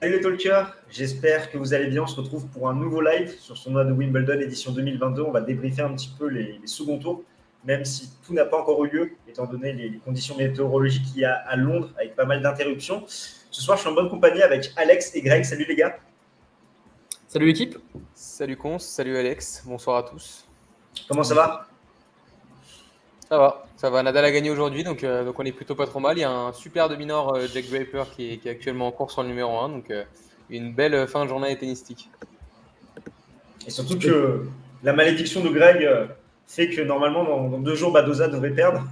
Salut les talkers, j'espère que vous allez bien. On se retrouve pour un nouveau live sur son de Wimbledon édition 2022. On va débriefer un petit peu les, seconds tours, même si tout n'a pas encore eu lieu, étant donné les, conditions météorologiques qu'il y a à Londres, avec pas mal d'interruptions. Ce soir, je suis en bonne compagnie avec Alex et Greg. Salut les gars. Salut l'équipe. Salut Cons, salut Alex, bonsoir à tous. Comment ça va? Ça va, ça va. Nadal a gagné aujourd'hui, donc, euh, donc on est plutôt pas trop mal. Il y a un super de minor, euh, Jack Draper, qui est, actuellement en course sur le numéro 1, donc euh, une belle fin de journée tennistique. Et surtout que la malédiction de Greg fait que normalement, dans, deux jours, Badoza devrait perdre.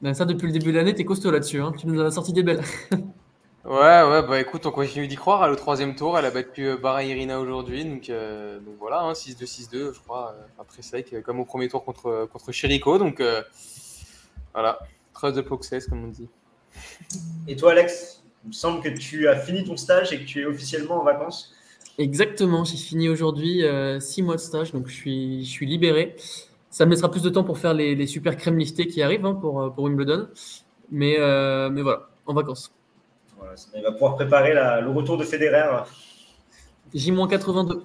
Ben ça, depuis le début de l'année, t'es costaud là-dessus. Hein. Tu nous as sorti des belles. Ouais, ouais, bah écoute, on continue d'y croire. À le troisième tour, elle a battu euh, Bara Irina aujourd'hui. Donc, euh, donc voilà, hein, 6-2, 6-2, je crois. Euh, après, c'est comme au premier tour contre, contre Chirico. Donc voilà, trust the process, comme on dit. Et toi, Alex, il me semble que tu as fini ton stage et que tu es officiellement en vacances. Exactement, j'ai fini aujourd'hui 6 mois de stage, donc je suis, je suis libéré. Ça me laissera plus de temps pour faire les, les super crèmes listées qui arrivent hein, pour, pour Wimbledon. Mais, mais voilà, en vacances il va pouvoir préparer le retour de Federer. J-82.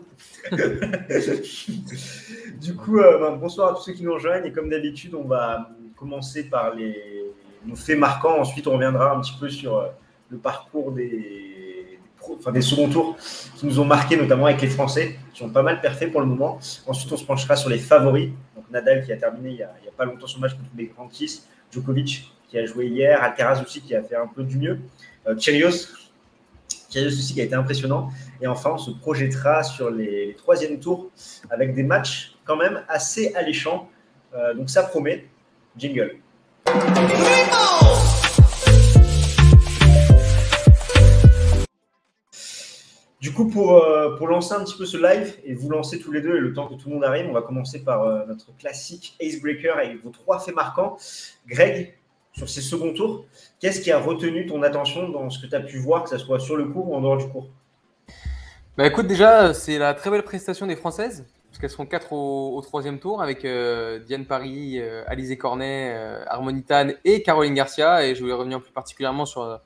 du coup, euh, ben, bonsoir à tous ceux qui nous rejoignent. Et comme d'habitude, on va commencer par les, nos faits marquants. Ensuite, on reviendra un petit peu sur euh, le parcours des, enfin, des seconds tours qui nous ont marqué, notamment avec les Français, qui ont pas mal perfait pour le moment. Ensuite, on se penchera sur les favoris. Donc, Nadal qui a terminé il n'y a, pas longtemps son match contre les grands Djokovic qui a joué hier, Alcaraz aussi qui a fait un peu du mieux. Euh, Kyrgios, aussi qui a été impressionnant. Et enfin, on se projettera sur les, troisièmes tours avec des matchs quand même assez alléchants. Euh, donc ça promet. Jingle. Du coup, pour, euh, pour lancer un petit peu ce live et vous lancer tous les deux et le temps que tout le monde arrive, on va commencer par notre classique Acebreaker avec vos trois faits marquants. Greg, sur ces seconds tours, qu'est-ce qui a retenu ton attention dans ce que tu as pu voir, que ce soit sur le cours ou en dehors du cours bah écoute, déjà, c'est la très belle prestation des Françaises, parce qu'elles seront quatre au, troisième tour avec euh, Diane Paris, euh, Alizé Cornet, euh, Harmonitane et Caroline Garcia. Et je voulais revenir plus particulièrement sur,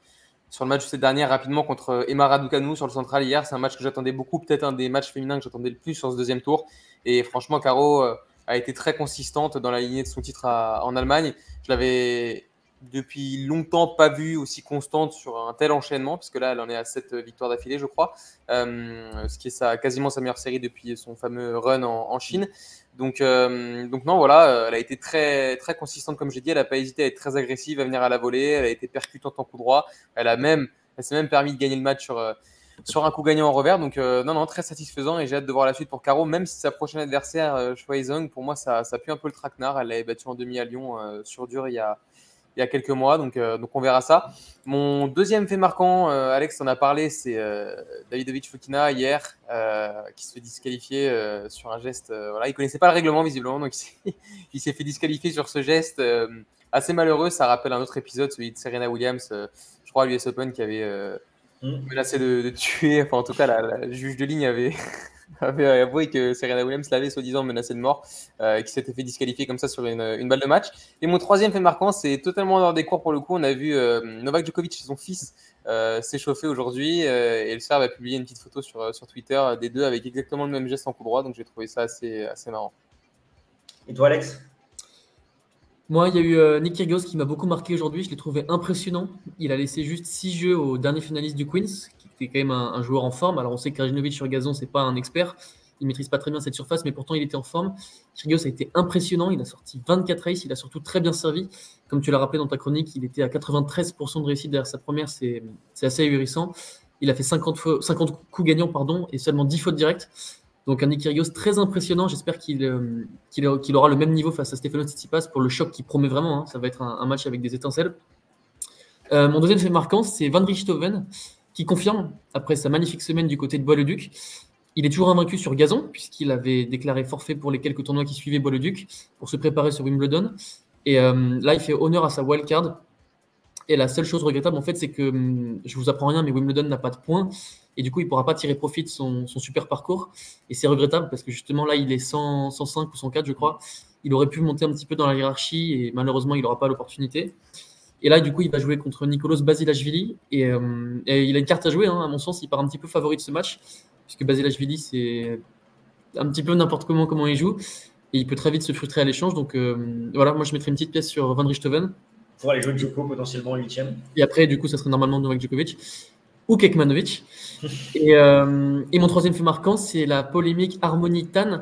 sur le match de cette dernière rapidement contre Emma Raducanu sur le central hier. C'est un match que j'attendais beaucoup, peut-être un des matchs féminins que j'attendais le plus sur ce deuxième tour. Et franchement, Caro a été très consistante dans la lignée de son titre en Allemagne. Je l'avais depuis longtemps pas vue aussi constante sur un tel enchaînement, puisque là, elle en est à 7 victoires d'affilée, je crois, euh, ce qui est sa, quasiment sa meilleure série depuis son fameux run en, Chine. Donc, euh, donc non, voilà, euh, elle a été très, très consistante, comme j'ai dit, elle n'a pas hésité à être très agressive, à venir à la volée, elle a été percutante en coup droit, elle a même, elle s'est même permis de gagner le match sur, sur un coup gagnant en revers. Donc, non, non, très satisfaisant et j'ai hâte de voir la suite pour Caro, même si sa prochaine adversaire, euh, Zhong, pour moi, ça, ça pue un peu le traquenard. Elle l'avait battu en demi à Lyon sur dur il y a, il y a quelques mois. Donc, euh, donc on verra ça. Mon deuxième fait marquant, euh, Alex en a parlé, c'est euh, Davidovich Fokina hier, qui se fait disqualifier sur un geste. voilà, il connaissait pas le règlement visiblement, donc il s'est fait disqualifier sur ce geste assez malheureux. Ça rappelle un autre épisode, celui de Serena Williams, je crois à l'US Open, qui avait mm. menacé de, tuer. Enfin, en tout cas, la juge de ligne avait avait avoué que Serena Williams l'avait soi-disant menacé de mort, euh, qui s'était fait disqualifier comme ça sur une, balle de match. Et mon troisième fait marquant, c'est totalement en dehors des cours pour le coup. On a vu euh, Novak Djokovic et son fils euh, s'échauffer aujourd'hui et le Serbe a publié une petite photo sur, sur Twitter des deux avec exactement le même geste en coup droit. Donc j'ai trouvé ça assez, assez marrant. Et toi, Alex? Moi, il y a eu Nick Kyrgios qui m'a beaucoup marqué aujourd'hui. Je l'ai trouvé impressionnant. Il a laissé juste six jeux au dernier finaliste du Queens, qui est quand même un, joueur en forme. Alors on sait que sur gazon, c'est pas un expert. Il maîtrise pas très bien cette surface, mais pourtant il était en forme. Kyrgios a été impressionnant. Il a sorti 24 races. Il a surtout très bien servi. Comme tu l'as rappelé dans ta chronique, il était à 93% de réussite derrière sa première. C'est assez ahurissant. Il a fait 50, 50 coups gagnants pardon, et seulement 10 fautes directes. Donc un Kyrgios très impressionnant. J'espère euh, qu'il aura le même niveau face à Stefano Tsitsipas pour le choc qui promet vraiment. Hein. Ça va être un, match avec des étincelles. Euh, mon deuxième fait marquant, c'est Van Richthofen qui confirme, après sa magnifique semaine du côté de Bois-le-Duc, il est toujours invaincu sur gazon, puisqu'il avait déclaré forfait pour les quelques tournois qui suivaient Bois-le-Duc pour se préparer sur Wimbledon. Et euh, là, il fait honneur à sa wildcard. Et la seule chose regrettable, en fait, c'est que hum, je vous apprends rien, mais Wimbledon n'a pas de points. Et du coup, il ne pourra pas tirer profit de son, super parcours. Et c'est regrettable parce que justement, là, il est 105 ou 104, je crois. Il aurait pu monter un petit peu dans la hiérarchie et malheureusement, il n'aura pas l'opportunité. Et là, du coup, il va jouer contre Nicolas Basilashvili. Et, euh, et il a une carte à jouer, hein, à mon sens. Il part un petit peu favori de ce match, puisque Basilashvili, c'est un petit peu n'importe comment comment il joue. Et il peut très vite se frustrer à l'échange. Donc euh, voilà, moi, je mettrais une petite pièce sur Van Richthofen. Pour aller jouer Djoko potentiellement en huitième. Et après, du coup, ça serait normalement Novak Djokovic ou Kekmanovic. et, euh, et, mon troisième fait marquant, c'est la polémique Harmony Tan,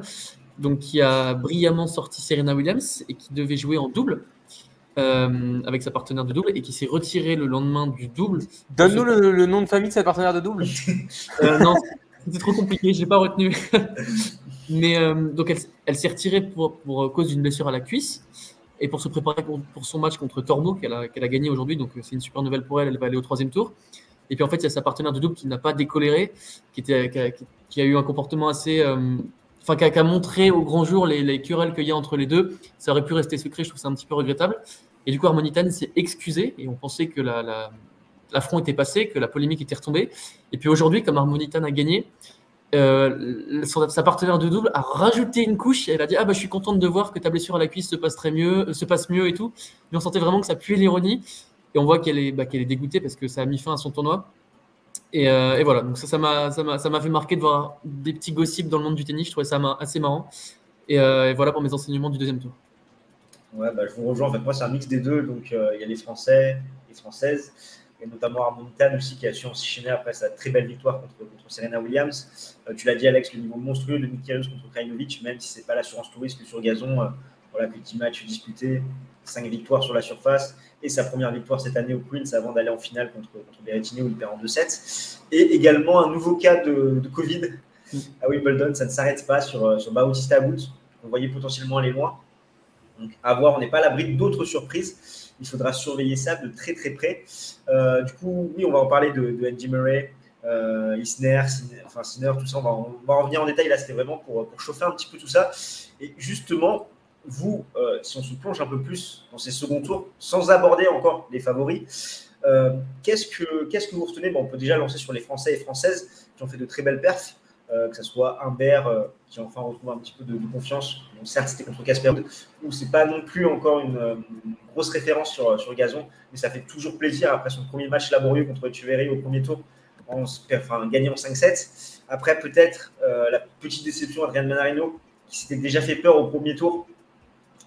donc qui a brillamment sorti Serena Williams et qui devait jouer en double euh, avec sa partenaire de double et qui s'est retirée le lendemain du double. Donne-nous le, le, nom de famille de sa partenaire de double. euh, non, c'était trop compliqué, je l'ai pas retenu. Mais euh, donc elle, elle s'est retirée pour, pour cause d'une blessure à la cuisse et pour se préparer pour, pour son match contre Tormo qu'elle a, gagné aujourd'hui. Donc c'est une super nouvelle pour elle. Elle va aller au troisième tour. Et puis en fait, il y a sa partenaire de double qui n'a pas décoléré, qui, était, qui, a, qui a eu un comportement assez. Enfin, qui, a montré au grand jour les, les querelles qu'il y a entre les deux. Ça aurait pu rester secret, je trouve ça un petit peu regrettable. Et du coup, Harmonitan s'est excusé et on pensait que la, la, l'affront était passé, que la polémique était retombée. Et puis aujourd'hui, comme Harmonitan a gagné, euh, sa partenaire de double a rajouté une couche. Et elle a dit Ah, bah, je suis contente de voir que ta blessure à la cuisse se passe, très mieux, se passe mieux et tout. Mais on sentait vraiment que ça puait l'ironie. Et on voit qu'elle est, bah, qu'elle est dégoûtée parce que ça a mis fin à son tournoi. Et, euh, et voilà, donc ça, ça m'a, fait marquer de voir des petits gossips dans le monde du tennis. Je trouvais ça assez marrant. Et, euh, et voilà pour mes enseignements du deuxième tour. Ouais, bah, je vous rejoins. En fait, moi, c'est un mix des deux. Donc, il euh, y a les Français, les Françaises, et notamment Harmonitan aussi, qui a su enchaîner après sa très belle victoire contre, Serena Williams. Tu l'as dit, Alex, le niveau monstrueux de Kyrgios contre Krajinovic, même si c'est pas l'assurance touriste sur gazon. Voilà, petit match disputé, cinq victoires sur la surface et sa première victoire cette année au Queens avant d'aller en finale contre, contre Berrettini où il perd en 2-7. Et également un nouveau cas de, de Covid à Wimbledon. Ça ne s'arrête pas sur, sur Bautista Agut. On voyait potentiellement aller loin. Donc, à voir, on n'est pas à l'abri d'autres surprises. Il faudra surveiller ça de très très près. Euh, du coup, oui, on va en parler de, de Andy Murray, euh, Isner, Sinner, enfin Sinner, tout ça. On va, on va, en revenir en détail. Là, c'était vraiment pour, pour chauffer un petit peu tout ça. Et justement, vous, euh, si on se plonge un peu plus dans ces seconds tours, sans aborder encore les favoris, euh, qu'est-ce que qu'est-ce que vous retenez bon, On peut déjà lancer sur les Français et Françaises qui ont fait de très belles perfs. Euh, que ce soit Humbert qui enfin retrouve un petit peu de, confiance. Bon, certes, c'était contre Casper, où c'est pas non plus encore une, grosse référence sur, sur gazon, mais ça fait toujours plaisir après son premier match laborieux contre Echeverry au premier tour, en, enfin, gagnant 5-7. Après, peut-être la petite déception Adrien Manarino, qui s'était déjà fait peur au premier tour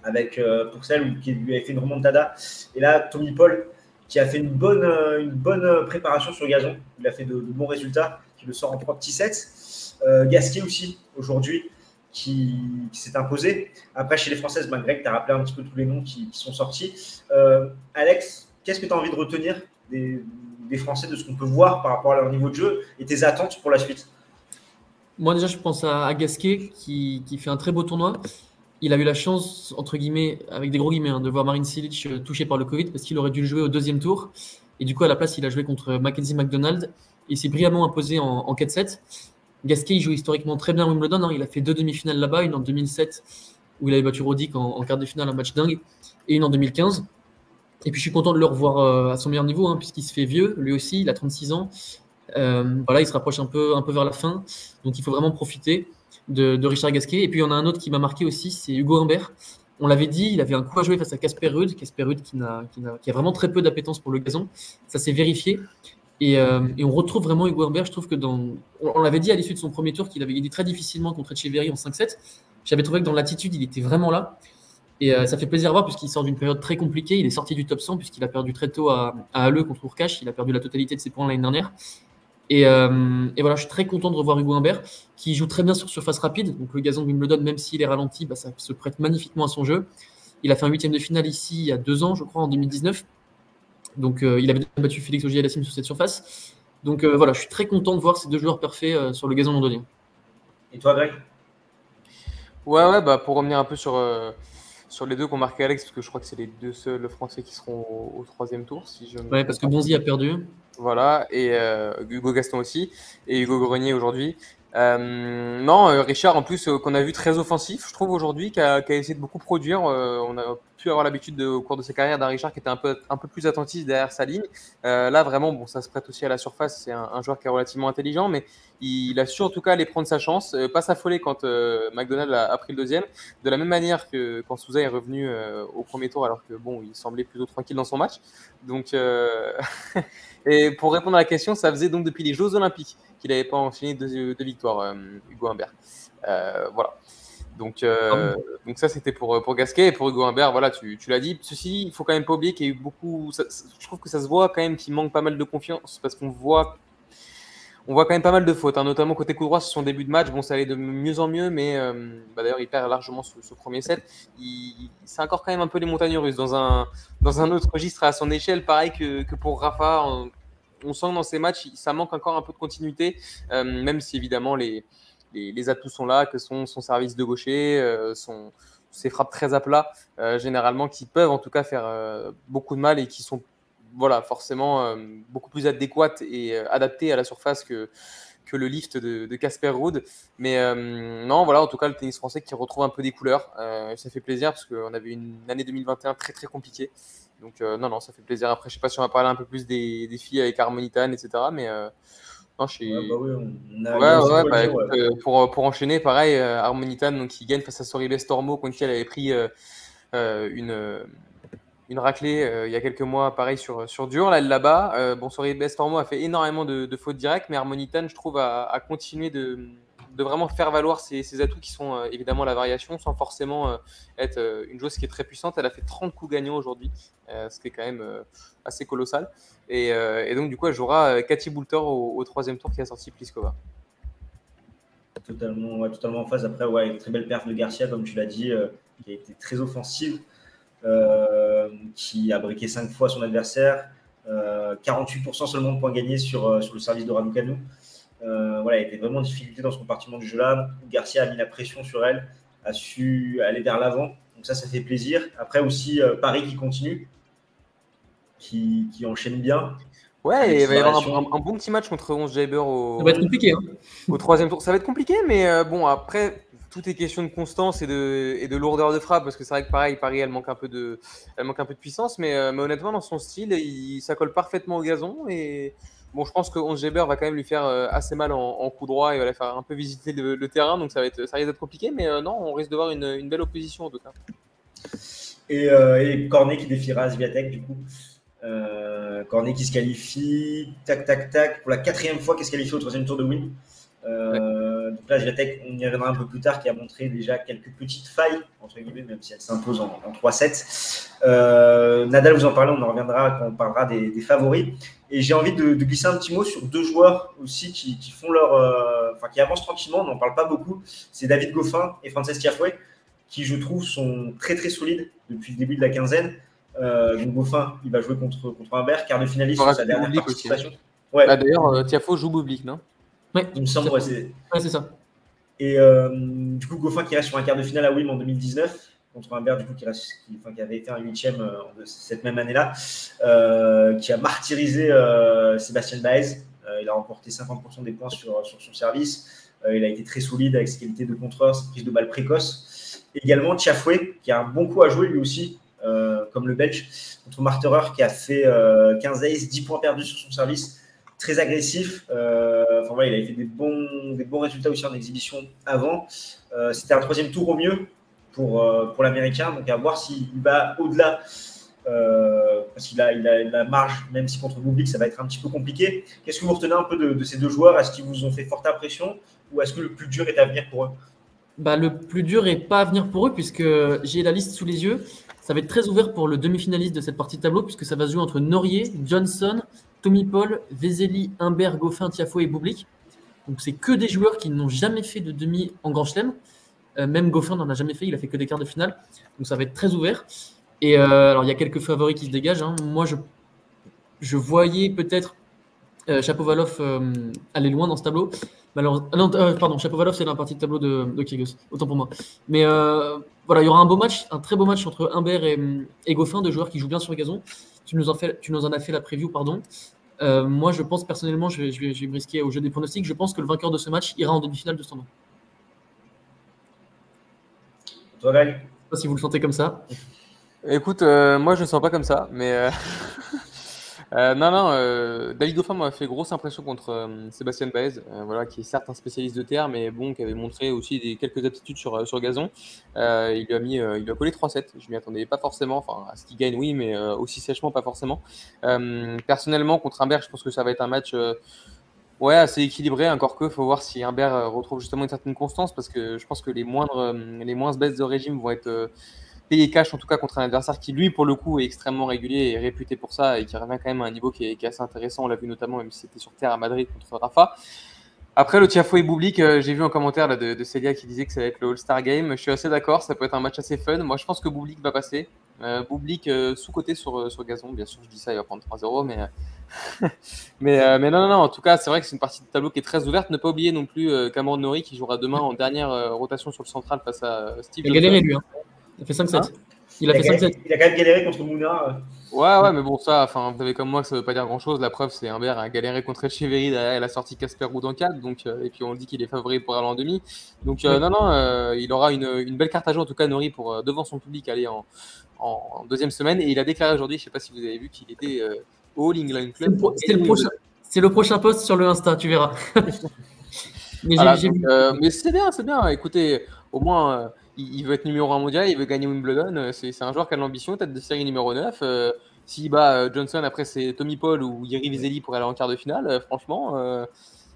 avec euh, Pourcel, qui lui avait fait une remontada. Et là, Tommy Paul, qui a fait une bonne, une bonne préparation sur gazon, il a fait de, bons résultats, qui le sort en trois petits sets. Euh, Gasquet aussi, aujourd'hui, qui, s'est imposé. Après, chez les Françaises, ben, Greg, tu as rappelé un petit peu tous les noms qui, sont sortis. Euh, Alex, qu'est-ce que tu as envie de retenir des, Français, de ce qu'on peut voir par rapport à leur niveau de jeu et tes attentes pour la suite? Moi, déjà, je pense à, à Gasquet, qui, qui, fait un très beau tournoi. Il a eu la chance, entre guillemets, avec des gros guillemets, hein, de voir Marine Silic touché par le Covid parce qu'il aurait dû le jouer au deuxième tour. Et du coup, à la place, il a joué contre Mackenzie McDonald. Il s'est brillamment imposé en, en 4-7. Gasquet, il joue historiquement très bien à Wimbledon. Hein. Il a fait deux demi-finales là-bas, une en 2007 où il avait battu Roddick en, en, quart de finale, un match dingue, et une en 2015. Et puis je suis content de le revoir euh, à son meilleur niveau, hein, puisqu'il se fait vieux, lui aussi, il a 36 ans. Euh, voilà, il se rapproche un peu, un peu vers la fin, donc il faut vraiment profiter de, Richard Gasquet. Et puis il y en a un autre qui m'a marqué aussi, c'est Hugo Humbert. On l'avait dit, il avait un coup à jouer face à Casper Ruud, Casper Ruud qui, a vraiment très peu d'appétence pour le gazon. Ça s'est vérifié. Et, euh, on retrouve vraiment Hugo Humbert. Je trouve que dans. On, on l'avait dit à l'issue de son premier tour qu'il avait gagné très difficilement contre Echeverry en 5-7. J'avais trouvé que dans l'attitude, il était vraiment là. Et euh, ça fait plaisir à voir puisqu'il sort d'une période très compliquée. Il est sorti du top 100 puisqu'il a perdu très tôt à, à Halle contre Urkash. Il a perdu la totalité de ses points l'année dernière. Et, euh, et, voilà, je suis très content de revoir Hugo Humbert qui joue très bien sur surface rapide. Donc le gazon de Wimbledon, même s'il est ralenti, bah, ça se prête magnifiquement à son jeu. Il a fait un huitième de finale ici il y a deux ans, je crois, en 2019. Donc euh, il avait battu Félix Auger-Aliassime sur cette surface. Donc euh, voilà, je suis très content de voir ces deux joueurs parfaits euh, sur le gazon londonien. Et toi, Greg? Ouais, ouais, bah pour revenir un peu sur, euh, sur les deux qu'ont marqué Alex, parce que je crois que c'est les deux seuls Français qui seront au, au troisième tour. Si je ouais, parce que Bonzi a perdu. Voilà, et euh, Hugo Gaston aussi, et Hugo Grenier aujourd'hui. Euh, non, euh, Richard, en plus, qu'on a vu très offensif, je trouve aujourd'hui, qui a, essayé de beaucoup produire. on a pu avoir l'habitude au cours de sa carrière d'un Richard qui était un peu, un peu plus attentif derrière sa ligne. là, vraiment, bon, ça se prête aussi à la surface. C'est un, joueur qui est relativement intelligent, mais il, a su en tout cas aller prendre sa chance, pas s'affoler quand McDonald a, pris le deuxième. De la même manière que quand Souza est revenu au premier tour, alors que bon, il semblait plutôt tranquille dans son match. Donc, et pour répondre à la question, ça faisait donc depuis les Jeux Olympiques qu'il n'avait pas enchaîné deux, victoires, euh, Hugo Humbert. Euh, voilà. Donc, euh, donc ça, c'était pour, pour Gasquet. Et pour Hugo Humbert, voilà, tu, tu l'as dit. Ceci, il faut quand même pas oublier qu'il y a eu beaucoup. je trouve que ça se voit quand même qu'il manque pas mal de confiance parce qu'on voit. On voit quand même pas mal de fautes, hein, notamment côté coup droit sur son début de match. Bon, ça allait de mieux en mieux, mais bah, d'ailleurs, il perd largement ce, premier set. C'est encore quand même un peu les montagnes russes dans un, autre registre à son échelle, pareil que, pour Rafa on sent que dans ces matchs, ça manque encore un peu de continuité, euh, même si évidemment les, atouts sont là, que son, son service de gaucher, euh, ses frappes très à plat, euh, généralement, qui peuvent en tout cas faire beaucoup de mal et qui sont voilà, forcément beaucoup plus adéquates et adaptées à la surface que, que le lift de Casper Ruud. Mais non, voilà, en tout cas, le tennis français qui retrouve un peu des couleurs. ça fait plaisir parce qu'on avait une année 2021 très très compliquée. Donc, euh, non, non, ça fait plaisir. Après, je sais pas si on va parler un peu plus des, des filles avec Harmonitane, etc. Mais euh, non, je suis. Ouais, bah oui, on a ouais, ouais, bah, écoute, euh, pour, pour, enchaîner, pareil, Harmonitane, donc, qui gagne face à Soribes Stormo, contre qui elle avait pris une, une raclée il y a quelques mois, pareil, sur, sur dur. Là, là-bas. bon, Soribes Stormo a fait énormément de, fautes directes, mais Harmonitane, je trouve, a, continué de de vraiment faire valoir ses, atouts qui sont euh, évidemment la variation sans forcément euh, être euh, une joueuse qui est très puissante. Elle a fait 30 coups gagnants aujourd'hui, ce qui est quand même assez colossal. Et, donc, du coup, elle jouera Cathy Boulter au, troisième tour qui a sorti Pliskova. Totalement, totalement en phase. Après, ouais, une très belle perte de Garcia, comme tu l'as dit, qui a été très offensive, qui a briqué 5 fois son adversaire. 48% seulement de points gagnés sur, sur le service de Raducanu. Euh, voilà, elle était vraiment en difficulté dans ce compartiment du jeu-là. Garcia a mis la pression sur elle, a su aller vers l'avant. Donc ça, ça fait plaisir. Après aussi, euh, Paris qui continue, qui, enchaîne bien. Ouais, il va y avoir un, bon petit match contre 11 Jaber au, ça va être compliqué, hein. au troisième tour. Ça va être compliqué, mais euh, bon, après, tout est question de constance et de, lourdeur de frappe, parce que c'est vrai que pareil, Paris, elle manque un peu de, puissance, mais, mais honnêtement, dans son style, ça colle parfaitement au gazon et Bon, je pense que 11 Geber va quand même lui faire euh, assez mal en, coup droit et va faire un peu visiter le, terrain, donc ça, va être, ça risque d'être compliqué, mais euh, non, on risque de voir une, belle opposition en tout cas. Et, euh, Cornet qui défiera Sviatek du coup. Cornet qui se qualifie, tac, tac, tac, pour la quatrième fois qui se qualifie au troisième tour de win. Donc là, Sviatek, on y reviendra un peu plus tard, qui a montré déjà quelques petites failles, entre guillemets, même si elle s'impose en, 3-7. Nadal, vous en parlez, on en reviendra quand on parlera des, des favoris. Et j'ai envie de, glisser un petit mot sur deux joueurs aussi qui, font leur, euh, enfin qui avancent tranquillement. On n'en parle pas beaucoup. C'est David Goffin et Frances Tiafoué, qui je trouve sont très très solides depuis le début de la quinzaine. Euh, donc Goffin, il va jouer contre contre Humbert, quart de finaliste sur sa dernière participation. Ouais. Bah, D'ailleurs, euh, Tiafo joue Bublik, non? Ouais. Il me semble, ouais, c'est ça. Et euh, du coup, Goffin qui reste sur un quart de finale à Wim en 2019 contre Humbert, du coup, qui, qui, avait été un huitième euh, cette même année-là, euh, qui a martyrisé euh, Sébastien Baez. il a remporté 50% des points sur, sur son service. il a été très solide avec ses qualités de contreur, ses prises de balles précoces. Également, Tiafoué, qui a un bon coup à jouer lui aussi, comme le Belge, contre Marterer, qui a fait 15 aces, 10 points perdus sur son service très agressif. Enfin, voilà, il avait fait des bons, résultats aussi en exhibition avant. C'était un troisième tour au mieux pour, euh, l'Américain. Donc à voir s'il va au-delà, euh, parce qu'il a, la marge, même si contre Bublik, ça va être un petit peu compliqué. Qu'est-ce que vous retenez un peu de, ces deux joueurs? Est-ce qu'ils vous ont fait forte impression? Ou est-ce que le plus dur est à venir pour eux? Bah, Le plus dur n'est pas à venir pour eux, puisque j'ai la liste sous les yeux. Ça va être très ouvert pour le demi-finaliste de cette partie de tableau, puisque ça va se jouer entre Norier, Johnson, Tommy Paul, Vezeli, Humbert, Goffin, Tiafo et Bublik. Donc c'est que des joueurs qui n'ont jamais fait de demi en Grand Chelem. Euh, même Goffin n'en a jamais fait, il a fait que des quarts de finale. Donc ça va être très ouvert. Et euh, alors il y a quelques favoris qui se dégagent. Hein. Moi, je, je voyais peut-être euh, Chapovalov aller loin dans ce tableau. Alors, non, pardon, Chapovalov, c'est la partie de tableau de, de autant pour moi. Mais voilà, il y aura un beau match, un très beau match entre Humbert et, et Goffin, deux joueurs qui jouent bien sur le gazon. Tu nous en, tu nous en as fait la preview, pardon. Euh, moi, je pense personnellement, je vais, je, vais, je vais, me risquer au jeu des pronostics. Je pense que le vainqueur de ce match ira en demi-finale de ce tournoi. Toi, Greg Je sais pas si vous le sentez comme ça. Écoute, euh, moi je ne sens pas comme ça, mais euh, euh, non, non, euh, David m'a fait grosse impression contre euh, Sébastien Baez, euh, voilà, qui est certes un spécialiste de terre, mais bon, qui avait montré aussi des, quelques aptitudes sur, sur gazon. Euh, il lui a mis, euh, il lui a collé 3-7. Je m'y attendais pas forcément, enfin à ce qu'il gagne, oui, mais euh, aussi sèchement, pas forcément. Euh, personnellement, contre Humbert, je pense que ça va être un match. euh, Ouais, assez équilibré, encore que faut voir si Humbert euh, retrouve justement une certaine constance, parce que je pense que les moindres, euh, les baisses de régime vont être payées cash, en tout cas contre un adversaire qui, lui, pour le coup, est extrêmement régulier et réputé pour ça, et qui revient quand même à un niveau qui est, qui est assez intéressant. On l'a vu notamment, même si c'était sur terre à Madrid contre Rafa. Après, le Tiafo et Boublik, euh, j'ai vu un commentaire là, de, de Célia qui disait que ça allait être le All-Star Game. Je suis assez d'accord, ça peut être un match assez fun. Moi, je pense que Boublik va passer. Euh, euh, sous-côté sur, euh, sur gazon, bien sûr, je dis ça, il va prendre 3-0, mais, euh, mais, mais non, non, non, en tout cas, c'est vrai que c'est une partie de tableau qui est très ouverte. Ne pas oublier non plus Cameron Nori qui jouera demain en dernière rotation sur le central face à Steve Il a galéré lui. Hein. Il a fait 5-7. Hein il a il, a fait quand même, 5-7. il a quand même galéré contre Mouna. euh. Ouais, ouais, mais bon, ça, enfin, vous savez comme moi que ça veut pas dire grand chose. La preuve, c'est Humbert a galéré contre Echeverry derrière, elle a sorti Casper Ruud en 4, donc, euh, et puis on dit qu'il est favori pour aller en demi. Donc, euh, Oui. non, non, euh, il aura une, une belle carte à jouer, en tout cas, Nori, pour euh, devant son public aller en, en, en deuxième semaine. Et il a déclaré aujourd'hui, je sais pas si vous avez vu, qu'il était euh, au All England C'est le, Club. pro- c'est le prochain. Le prochain post sur le Insta, tu verras. Mais Voilà, euh, c'est bien, c'est bien. Écoutez, au moins, euh, il, il veut être numéro 1 mondial, il veut gagner Wimbledon. euh, C'est un joueur qui a de l'ambition, tête de série numéro 9. Euh, S'il bat euh, Johnson, après c'est Tommy Paul ou Yeri Vizelli pour aller en quart de finale. euh, franchement, euh,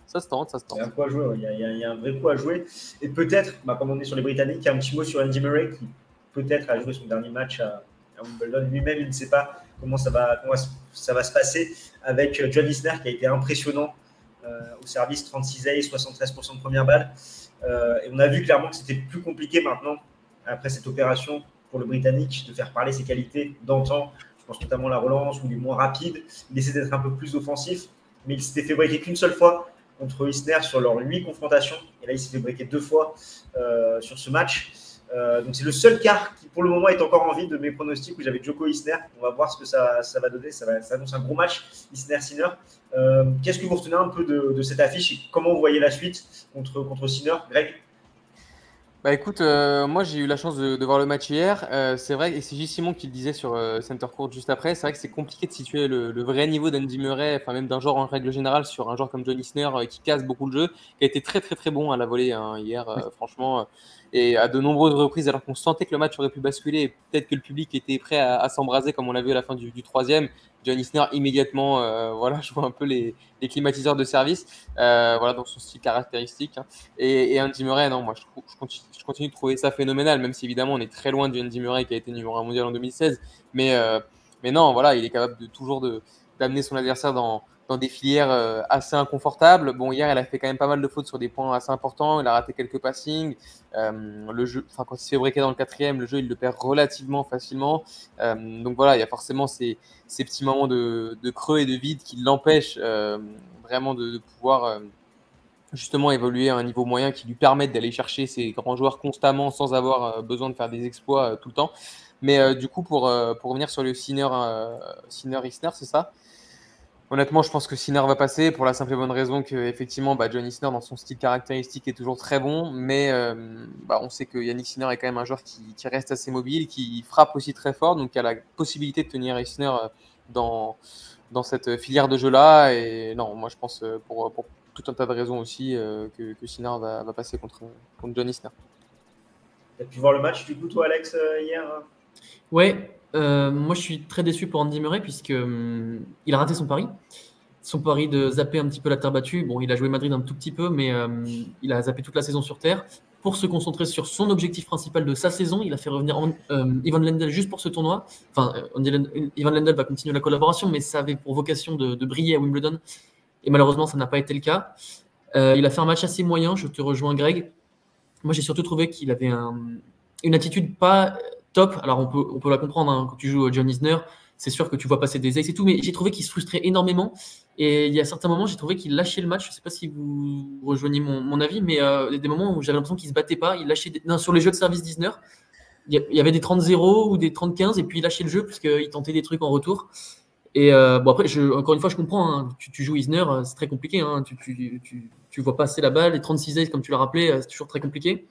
ça se tente, ça se Il y tente. a un coup à jouer, il y a, il y a- il y a un vrai coup à jouer. Et peut-être, bah, comme on est sur les Britanniques, un petit mot sur Andy Murray qui peut-être a joué son dernier match à, à Wimbledon. Lui-même, il ne sait pas comment ça va, comment ça va se passer avec John Isner qui a été impressionnant euh, au service 36 A, 73% de première balle. Euh, et on a vu clairement que c'était plus compliqué maintenant, après cette opération pour le Britannique, de faire parler ses qualités d'antan. Je pense notamment à la relance où il est moins rapide. Il essaie d'être un peu plus offensif, mais il s'était fait breaker qu'une seule fois contre Isner sur leurs huit confrontations. Et là, il s'est fait breaker deux fois euh, sur ce match. Euh, donc c'est le seul quart qui pour le moment est encore en vie de mes pronostics où j'avais Joko Isner. On va voir ce que ça, ça va donner. Ça, va, ça annonce un gros match Isner-Sinner. Euh, Qu'est-ce que vous retenez un peu de, de, cette affiche et comment vous voyez la suite contre, contre Sinner Greg? Bah écoute, euh, moi j'ai eu la chance de, de, voir le match hier. Euh, c'est vrai, et c'est J. Simon qui le disait sur euh, Center Court juste après, c'est vrai que c'est compliqué de situer le, le vrai niveau d'Andy Murray, enfin même d'un genre en règle générale, sur un joueur comme Johnny Isner qui casse beaucoup le jeu, qui a été très très très bon à la volée hein, hier, franchement. Et à de nombreuses reprises, alors qu'on sentait que le match aurait pu basculer, peut-être que le public était prêt à, s'embraser comme on l'a vu à la fin du, troisième. John Isner immédiatement euh, voilà, joue un peu les, climatiseurs de service euh, voilà, dans son style caractéristique. Hein. Et, Andy Murray, non, moi je, je, continue, je, continue, de trouver ça phénoménal, même si évidemment on est très loin du Andy Murray qui a été numéro 1 mondial en 2016. Mais, euh, mais non, voilà, il est capable de toujours d'amener son adversaire dans, dans des filières euh, assez inconfortables. Bon, hier, elle a fait quand même pas mal de fautes sur des points assez importants. Il a raté quelques passings. Euh, le jeu, enfin, quand il se fait breaker dans le quatrième, le jeu, il le perd relativement facilement. Euh, donc voilà, il y a forcément ces, petits moments de, creux et de vide qui l'empêchent vraiment de, pouvoir justement évoluer à un niveau moyen qui lui permette d'aller chercher ces grands joueurs constamment sans avoir besoin de faire des exploits tout le temps. Mais du coup, pour, pour revenir sur le Sinner, euh, Sinner Isner, c'est ça? Honnêtement, je pense que Sinner va passer pour la simple et bonne raison que effectivement, bah, John Isner dans son style caractéristique est toujours très bon, mais euh, bah, on sait que Yannick Sinner est quand même un joueur qui, qui, reste assez mobile, qui frappe aussi très fort, donc il a la possibilité de tenir Isner dans, dans cette filière de jeu là. Et non, moi je pense pour, pour tout un tas de raisons aussi euh, que, que Sinner va, va, passer contre, contre John Isner. Tu as pu voir le match du coup toi Alex euh, hier Ouais, euh, moi, je suis très déçu pour Andy Murray puisque hum, il a raté son pari. Son pari de zapper un petit peu la terre battue. Bon, il a joué Madrid un tout petit peu, mais euh, il a zappé toute la saison sur terre pour se concentrer sur son objectif principal de sa saison. Il a fait revenir euh, Ivan Lendl juste pour ce tournoi. Enfin, euh, Ivan Lendl va continuer la collaboration, mais ça avait pour vocation de, briller à Wimbledon. Et malheureusement, ça n'a pas été le cas. Euh, il a fait un match assez moyen. Je te rejoins, Greg. Moi, j'ai surtout trouvé qu'il avait un, une attitude pas Alors, on peut, on peut la comprendre hein, quand tu joues John Isner. C'est sûr que tu vois passer des ex et tout, mais j'ai trouvé qu'il se frustrait énormément. Et il y a certains moments, j'ai trouvé qu'il lâchait le match. Je ne sais pas si vous rejoignez mon, avis, mais euh, il y a des moments où j'avais l'impression qu'il ne se battait pas. Il lâchait des... non, sur les jeux de service d'Isner, il y avait des 30-0 ou des 30-15, et puis il lâchait le jeu puisqu'il tentait des trucs en retour. Et euh, bon, après, encore une fois, je comprends. hein, tu, joues Isner, c'est très compliqué. hein, tu, tu, tu, vois passer la balle. Les 36 aises, comme tu l'as rappelé, euh, c'est toujours très compliqué.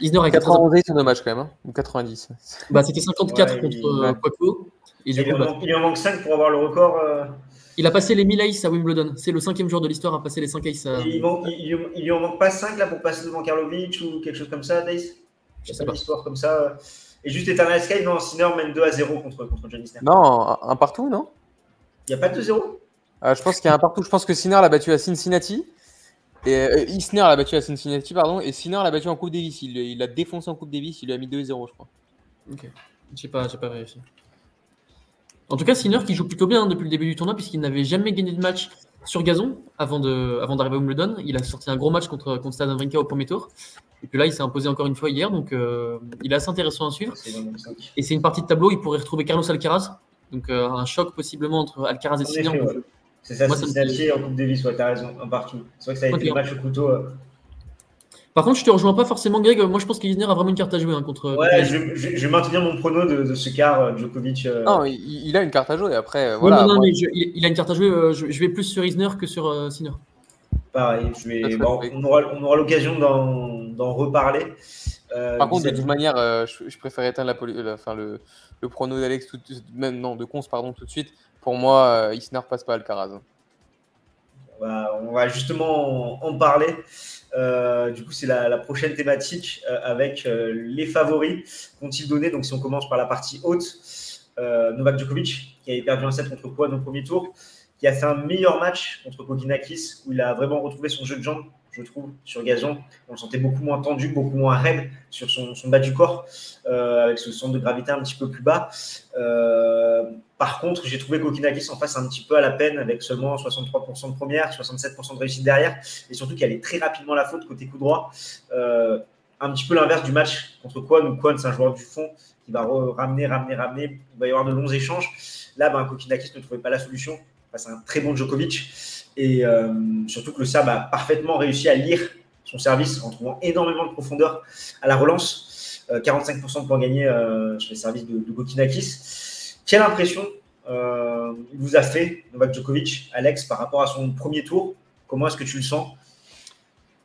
Isner avec 91 c'est dommage quand même, hein, ou 90. bah, c'était 54 Ouais, contre il- euh, Quaco. Et du il, coup, en bah, manque, il en manque 5 pour avoir le record. euh, il a passé les 1000 aces à Wimbledon. C'est le cinquième joueur de l'histoire à passer les 5 aces. à- il, manque- il, il- il lui en manque pas 5 là pour passer devant Karlovic ou quelque chose comme ça, Dace Je sais pas pas. d'histoire comme ça. euh. Et juste Eternal Sky, non, Sinner mène 2 à 0 contre, contre John Isner. Non, un, un partout, non? Il n'y a pas de 2-0 Euh, Je pense qu'il y a un partout. Je pense que Sinner l'a battu à Cincinnati. Et euh, Isner l'a battu à Cincinnati, pardon. Et Sinner l'a battu en Coupe Davis. Il il l'a défoncé en Coupe Davis. Il lui a mis 2-0, je crois. Ok. J'ai pas, j'ai pas vérifié. En tout cas, Sinner qui joue plutôt bien hein, depuis le début du tournoi, puisqu'il n'avait jamais gagné de match sur gazon avant, de, avant d'arriver à Wimbledon. Il a sorti un gros match contre, contre Stan Wawrinka au premier tour. Et puis là, il s'est imposé encore une fois hier, donc euh, il est assez intéressant à suivre. C'est vraiment 5. Et c'est une partie de tableau, il pourrait retrouver Carlos Alcaraz. Donc euh, un choc possiblement entre Alcaraz et Sinner. effet, ouais. C'est ça, Moi, ça me en Coupe Davis, ouais, t'as raison, un partout. C'est vrai que ça a été Ok. le match au couteau. euh. Par contre, je te rejoins pas forcément, Greg. Moi, je pense qu'Isner a vraiment une carte à jouer hein, contre. Ouais, je, je- je vais maintenir mon prono de, de ce quart, euh, Djokovic. euh, Non, il, il a une carte à jouer. Après, euh, Oui, voilà. non, non, moi- mais je- il, il a une carte à jouer. euh, je, je vais plus sur Isner que sur euh, Sinner. Pareil, je vais, Ça se bon, on aura, on aura l'occasion d'en, d'en reparler. Euh, Par contre, de toute manière, euh, je, je préfère éteindre la, poly- la- enfin, le, le prono d'Alex, tout, même non, de Cons, pardon, tout de suite. Pour moi, euh, Isner passe pas Alcaraz. on, va, on va justement en, en parler. Euh, du coup, c'est la, la prochaine thématique avec les favoris qu'ont-ils donné. Donc, si on commence par la partie haute, Novak Djokovic, qui avait perdu un set contre Kwan au premier tour, qui a fait un meilleur match contre Kokinakis, où il a vraiment retrouvé son jeu de jambes, je trouve, sur gazon. On le sentait beaucoup moins tendu, beaucoup moins raide sur son, bas du corps, euh, avec ce centre de gravité un petit peu plus bas. Euh, par contre, j'ai trouvé Kokinakis en face un petit peu à la peine, avec seulement 63% de première, 67% de réussite derrière, et surtout qu'il allait très rapidement la faute côté coup droit. Euh, un petit peu l'inverse du match contre Kwon, où Kwon, c'est un joueur du fond qui va ramener, ramener, ramener. Il va y avoir de longs échanges. Là, ben, Kokinakis ne trouvait pas la solution à un très bon Djokovic. Et euh, surtout que le Serbe a parfaitement réussi à lire son service en trouvant énormément de profondeur à la relance. Euh, 45% de points gagnés euh, sur les services de, de Kokinakis. Quelle impression euh, il vous a fait, Novak Djokovic, Alex, par rapport à son premier tour? Comment est-ce que tu le sens?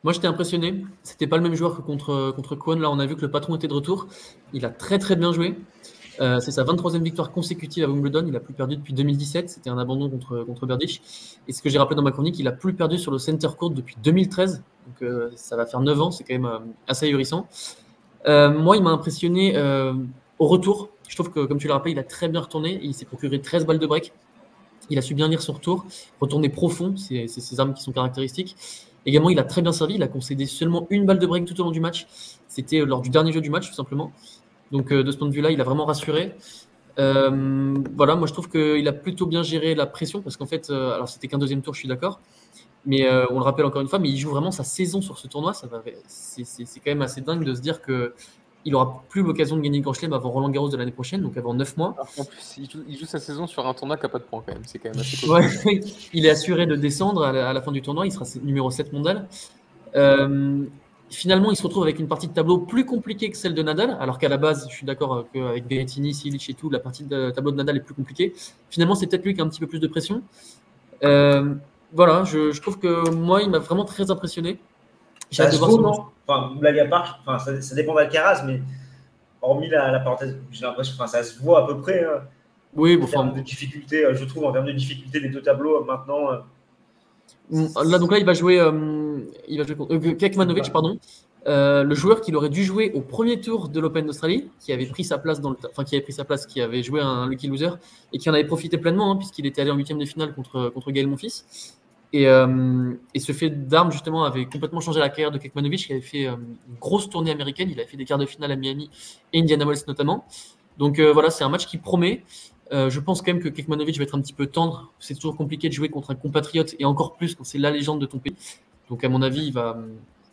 Moi, j'étais impressionné. C'était pas le même joueur que contre, contre Kwon. Là, on a vu que le patron était de retour. Il a très, très bien joué. Euh, c'est sa 23e victoire consécutive à Wimbledon. Il a plus perdu depuis 2017. C'était un abandon contre, contre Berdych. Et ce que j'ai rappelé dans ma chronique, il a plus perdu sur le center court depuis 2013. Donc, euh, ça va faire 9 ans. C'est quand même euh, assez ahurissant. Moi, il m'a impressionné au retour. Je trouve que, comme tu l'as rappelé, il a très bien retourné. Il s'est procuré 13 balles de break. Il a su bien lire son retour, retourner profond, c'est ses armes qui sont caractéristiques. Également, il a très bien servi. Il a concédé seulement une balle de break tout au long du match. C'était lors du dernier jeu du match, tout simplement. Donc, euh, de ce point de vue-là, il a vraiment rassuré. Euh, voilà, moi, je trouve qu'il a plutôt bien géré la pression parce qu'en fait, euh, alors c'était qu'un deuxième tour, je suis d'accord. Mais euh, on le rappelle encore une fois, mais il joue vraiment sa saison sur ce tournoi. Ça va, c'est, c'est- c'est quand même assez dingue de se dire que il aura plus l'occasion de gagner le Grand Chelem avant Roland Garros de l'année prochaine, donc avant 9 mois. Qu'en plus, il joue, il joue sa saison sur un tournoi qui n'a pas de points quand même. C'est quand même assez cool. Ouais, il est assuré de descendre à la, à la fin du tournoi. Il sera numéro 7 mondial. Euh, finalement, il se retrouve avec une partie de tableau plus compliquée que celle de Nadal, alors qu'à la base, je suis d'accord euh, qu'avec Berrettini, Silic et tout, la partie de tableau de Nadal est plus compliquée. Finalement, c'est peut-être lui qui a un petit peu plus de pression. Euh, voilà, je, je trouve que moi, il m'a vraiment très impressionné. J'ai hâte de voir son- Enfin, blague à part, enfin, ça, ça dépend d'Alcaraz, mais hormis la, la parenthèse, j'ai l'impression que ça se voit à peu près euh, Oui, bon, en termes enfin, de difficulté, euh, je trouve, en termes de difficulté des deux tableaux euh, maintenant. euh, Là, donc là, il va jouer, euh, il va jouer contre euh, Kekmanovic, pardon, Euh, le joueur qu'il aurait dû jouer au premier tour de l'Open d'Australie, qui avait pris sa place dans le, enfin qui avait pris sa place, qui avait joué un lucky loser et qui en avait profité pleinement hein, puisqu'il était allé en huitième de finale contre contre Gaël Monfils. Et, euh, et ce fait d'armes justement avait complètement changé la carrière de Kekmanovic, qui avait fait euh, une grosse tournée américaine. Il avait fait des quarts de finale à Miami et Indiana Wells notamment. Donc voilà, c'est un match qui promet. Je pense quand même que Kekmanovic va être un petit peu tendre. C'est toujours compliqué de jouer contre un compatriote et encore plus quand c'est la légende de ton pays. Donc à mon avis, il, va,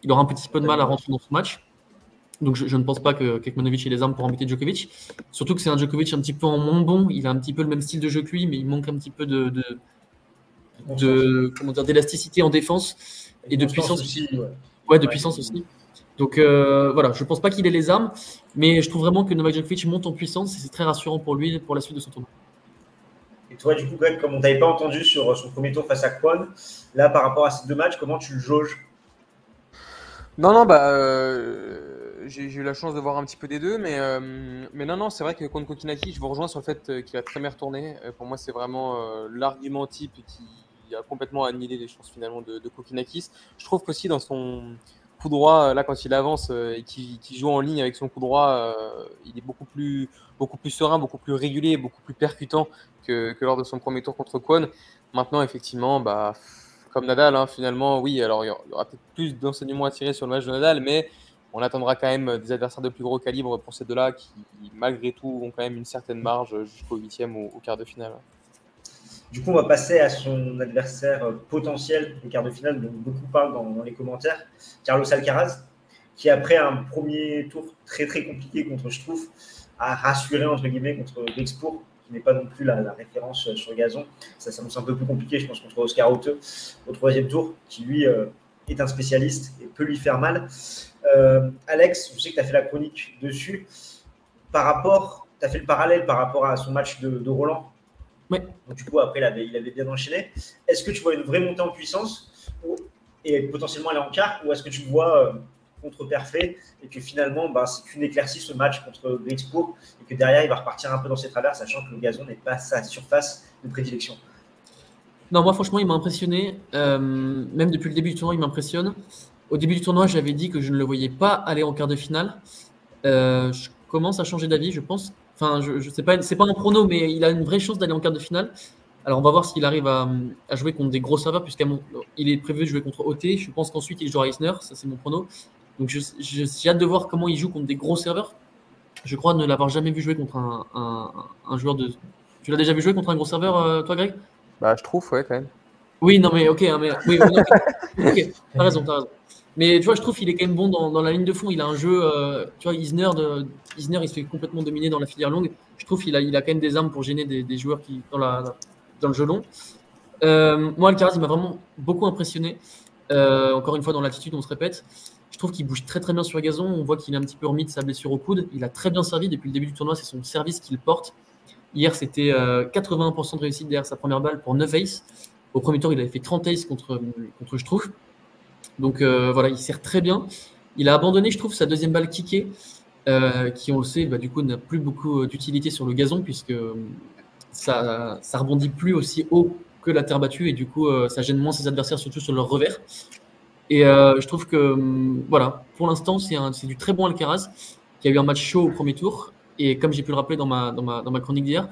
il aura un petit peu de mal à rentrer dans ce match. Donc je, je ne pense pas que Kekmanovic ait les armes pour embêter Djokovic. Surtout que c'est un Djokovic un petit peu en moins bon. Il a un petit peu le même style de jeu que lui, mais il manque un petit peu de, de, de comment dire d'élasticité en défense et de puissance aussi. ouais. Ouais, de Ouais. puissance aussi. Donc euh, voilà, je pense pas qu'il ait les armes, mais je trouve vraiment que Novak Djokovic monte en puissance et c'est très rassurant pour lui pour la suite de son tournoi. Toi, du coup, Greg, comme on t'avait pas entendu sur son premier tour face à Kwon, là, par rapport à ces deux matchs, comment tu le jauges? Non, non, bah, euh, j'ai eu la chance de voir un petit peu des deux, mais, euh, mais non, non, c'est vrai que contre Kokinaki, je vous rejoins sur le fait qu'il a très bien retourné. pour moi, c'est vraiment l'argument type qui a complètement annihilé les chances finalement de, de Kokinakis. Je trouve qu'aussi dans son coup droit, là, quand il avance et qu'il joue en ligne avec son coup droit, il est beaucoup plus beaucoup plus serein, beaucoup plus régulier, beaucoup plus percutant que, lors de son premier tour contre Kwon. Maintenant, effectivement, bah, comme Nadal, hein, finalement, oui, alors il y aura peut-être plus d'enseignements à tirer sur le match de Nadal, mais on attendra quand même des adversaires de plus gros calibre pour ces deux-là qui, malgré tout, ont quand même une certaine marge jusqu'au huitième ou au quart de finale. Du coup, on va passer à son adversaire potentiel au quart de finale, dont beaucoup parlent dans, les commentaires, Carlos Alcaraz, qui après un premier tour très très compliqué contre je trouve, à rassurer entre guillemets contre l'Expo, qui n'est pas non plus la, référence sur gazon. Ça s'annonce un peu plus compliqué, je pense, contre Oscar Haute au troisième tour, qui lui euh, est un spécialiste et peut lui faire mal. Euh, Alex, je sais que tu as fait la chronique dessus. Par rapport, tu as fait le parallèle par rapport à son match de, Roland. Oui. du coup, après, il avait, il avait bien enchaîné. Est-ce que tu vois une vraie montée en puissance et potentiellement aller en quart, ou est-ce que tu vois euh, contre Perfait et que finalement, bah, c'est qu'une éclaircie ce match contre Grexpo et que derrière, il va repartir un peu dans ses travers, sachant que le gazon n'est pas sa surface de prédilection? Non, moi, franchement, il m'a impressionné. Euh, même depuis le début du tournoi, il m'impressionne. Au début du tournoi, j'avais dit que je ne le voyais pas aller en quart de finale. Euh, je commence à changer d'avis, je pense. Enfin, je, sais pas, c'est pas un prono, mais il a une vraie chance d'aller en quart de finale. Alors, on va voir s'il arrive à, jouer contre des gros serveurs, puisqu'il est prévu de jouer contre OT. Je pense qu'ensuite, il jouera Eisner, ça c'est mon prono. Donc j'ai hâte de voir comment il joue contre des gros serveurs. Je crois ne l'avoir jamais vu jouer contre un, joueur de. Tu l'as déjà vu jouer contre un gros serveur, euh, toi, Greg? Bah, je trouve, ouais, quand même. Oui, non, mais ok, hein, mais, oui, ok, t'as raison, t'as raison. Mais tu vois, je trouve qu'il est quand même bon dans, la ligne de fond. Il a un jeu, euh, tu vois, Isner, de, Isner, il se fait complètement dominer dans la filière longue. Je trouve qu'il a, il a quand même des armes pour gêner des, joueurs qui dans, la, dans le jeu long. Euh, moi, Alcaraz, il m'a vraiment beaucoup impressionné. encore une fois, dans l'attitude, on se répète. Je trouve qu'il bouge très très bien sur le gazon. On voit qu'il est un petit peu remis de sa blessure au coude. Il a très bien servi depuis le début du tournoi. C'est son service qu'il porte. Hier, c'était 81% euh, de réussite derrière sa première balle pour 9 aces. Au premier tour, il avait fait 30 aces contre, contre je trouve. Donc euh, voilà, il sert très bien. Il a abandonné, je trouve, sa deuxième balle kickée, euh, qui, on le sait, bah, du coup, n'a plus beaucoup d'utilité sur le gazon, puisque ça, ça rebondit plus aussi haut que la terre battue, et du coup, ça gêne moins ses adversaires, surtout sur leur revers. Et euh, je trouve que, voilà, pour l'instant, c'est du très bon Alcaraz qui a eu un match chaud au premier tour. Et comme j'ai pu le rappeler dans ma, dans ma, dans ma chronique d'hier,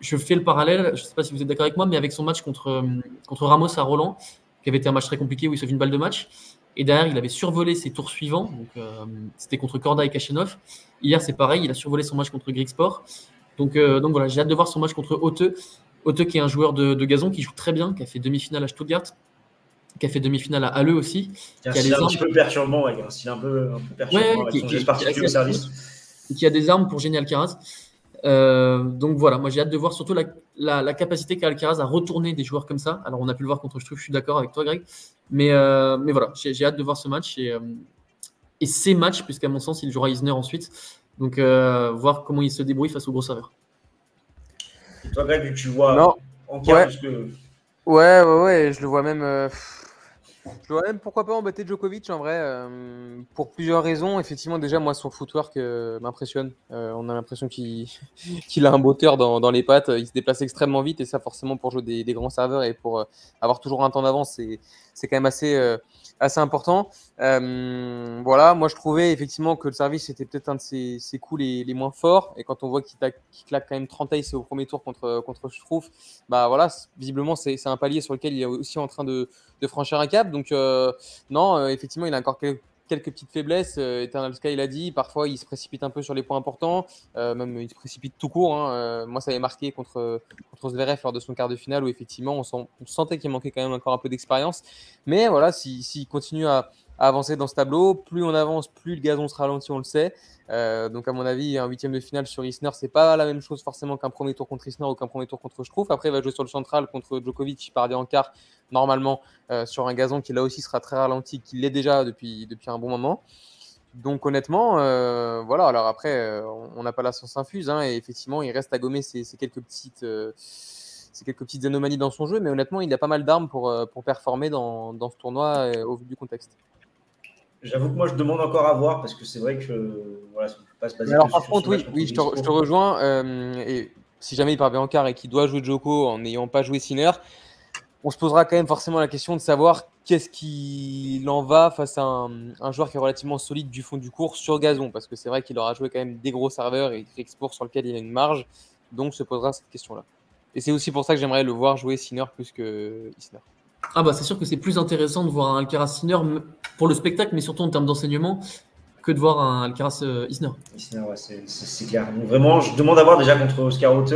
je fais le parallèle, je ne sais pas si vous êtes d'accord avec moi, mais avec son match contre, contre Ramos à Roland, qui avait été un match très compliqué où il sauve une balle de match. Et derrière, il avait survolé ses tours suivants. Euh, c'était contre Korda et Kachenov. Hier, c'est pareil, il a survolé son match contre Sport. Donc, euh, donc voilà, j'ai hâte de voir son match contre Haute. Haute, qui est un joueur de, de, gazon qui joue très bien, qui a fait demi-finale à Stuttgart, qui a fait demi-finale à Halle aussi. Qui a un, un petit peu perturbant, un style un peu, un peu perturbant ouais, qui, qui, au service. qui a des armes pour gêner Alcaraz. Euh, donc voilà, moi j'ai hâte de voir surtout la, la, capacité qu'a Alcaraz à retourner des joueurs comme ça. Alors on a pu le voir contre je trouve, je suis d'accord avec toi Greg. Mais, euh, mais voilà, j'ai hâte de voir ce match et, euh, et ces matchs, puisqu'à mon sens il jouera Isner ensuite. Donc voir comment il se débrouille face aux gros serveurs. Et toi Greg, tu vois non. en ouais. Que... ouais. ouais, ouais, je le vois même je vois même pourquoi pas embêter Djokovic en vrai, euh, pour plusieurs raisons. Effectivement, déjà, moi, son footwork euh, m'impressionne. Euh, on a l'impression qu'il a un moteur dans, dans, les pattes. Il se déplace extrêmement vite et ça, forcément, pour jouer des, des grands serveurs et pour avoir toujours un temps d'avance, c'est quand même assez, assez important. Euh, voilà, moi je trouvais effectivement que le service était peut-être un de ses, coups les, moins forts. Et quand on voit qu'il claque quand même 30 aces au premier tour contre, contre bah voilà, visiblement c'est un palier sur lequel il est aussi en train de, de franchir un cap. Donc euh, non, euh, effectivement, il a encore quelques quelques petites faiblesses. Euh, Eternal Sky l'a dit, parfois il se précipite un peu sur les points importants, euh, même il se précipite tout court. Hein. Euh, moi, ça avait marqué contre, contre Zverev lors de son quart de finale où effectivement on, on sentait qu'il manquait quand même encore un peu d'expérience. Mais voilà, s'il continue à, avancer dans ce tableau. Plus on avance, plus le gazon se ralentit, on le sait. Euh, donc, à mon avis, un huitième de finale sur Isner, c'est pas la même chose forcément qu'un premier tour contre Isner ou qu'un premier tour contre Struff. Après, il va jouer sur le central contre Djokovic, il part en quart, normalement, euh, sur un gazon qui là aussi sera très ralenti, qui l'est déjà depuis, depuis un bon moment. Donc honnêtement, euh, voilà. Alors après, on n'a pas la sens infuse, hein, et effectivement, il reste à gommer ces, quelques petites, quelques petites anomalies dans son jeu, mais honnêtement, il a pas mal d'armes pour, pour performer dans, dans ce tournoi au vu du contexte. J'avoue que moi, je demande encore à voir parce que c'est vrai que voilà, ça peut pas se passer. Alors, par contre, oui, oui je, te, je, te, rejoins. et si jamais il part bien en quart et qu'il doit jouer Joko en n'ayant pas joué Sinner, on se posera quand même forcément la question de savoir qu'est-ce qu'il en va face à un, joueur qui est relativement solide du fond du cours sur gazon, parce que c'est vrai qu'il aura joué quand même des gros serveurs et des exports sur lequel il y a une marge, donc se posera cette question-là. Et c'est aussi pour ça que j'aimerais le voir jouer Sinner plus que Isner. Ah bah c'est sûr que c'est plus intéressant de voir un Alcaraz Sinner pour le spectacle, mais surtout en termes d'enseignement, que de voir un Alcaraz euh, Isner. Isner, ouais, c'est clair. vraiment, je demande à voir déjà contre Oscar Haute,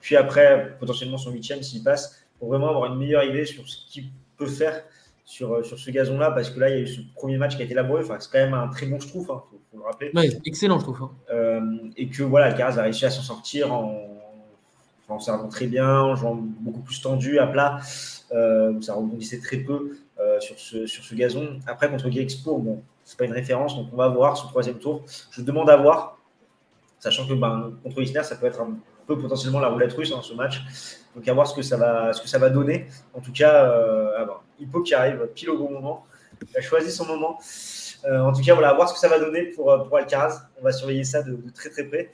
puis après potentiellement son huitième s'il passe pour vraiment avoir une meilleure idée sur ce qu'il peut faire sur, euh, sur ce gazon-là, parce que là, il y a eu ce premier match qui a été laborieux. Enfin, c'est quand même un très bon je trouve, hein, faut, le rappeler. excellent, je trouve. Hein. Euh, et que voilà, Alcaraz a réussi à s'en sortir en, en servant très bien, en jouant beaucoup plus tendu, à plat, où ça rebondissait très peu sur, ce, sur ce gazon. Après, contre Expo, bon, c'est pas une référence, donc on va voir ce troisième tour. Je demande à voir, sachant que ben, contre Isner, ça peut être un peu potentiellement la roulette russe, hein, ce match. Donc à voir ce que ça va, donner. En tout cas, euh, Hippo qui arrive pile au bon moment. Il a choisi son moment. Euh, en tout cas, voilà, à voir ce que ça va donner pour, euh, pour Alcaraz. On va surveiller ça de, très très près.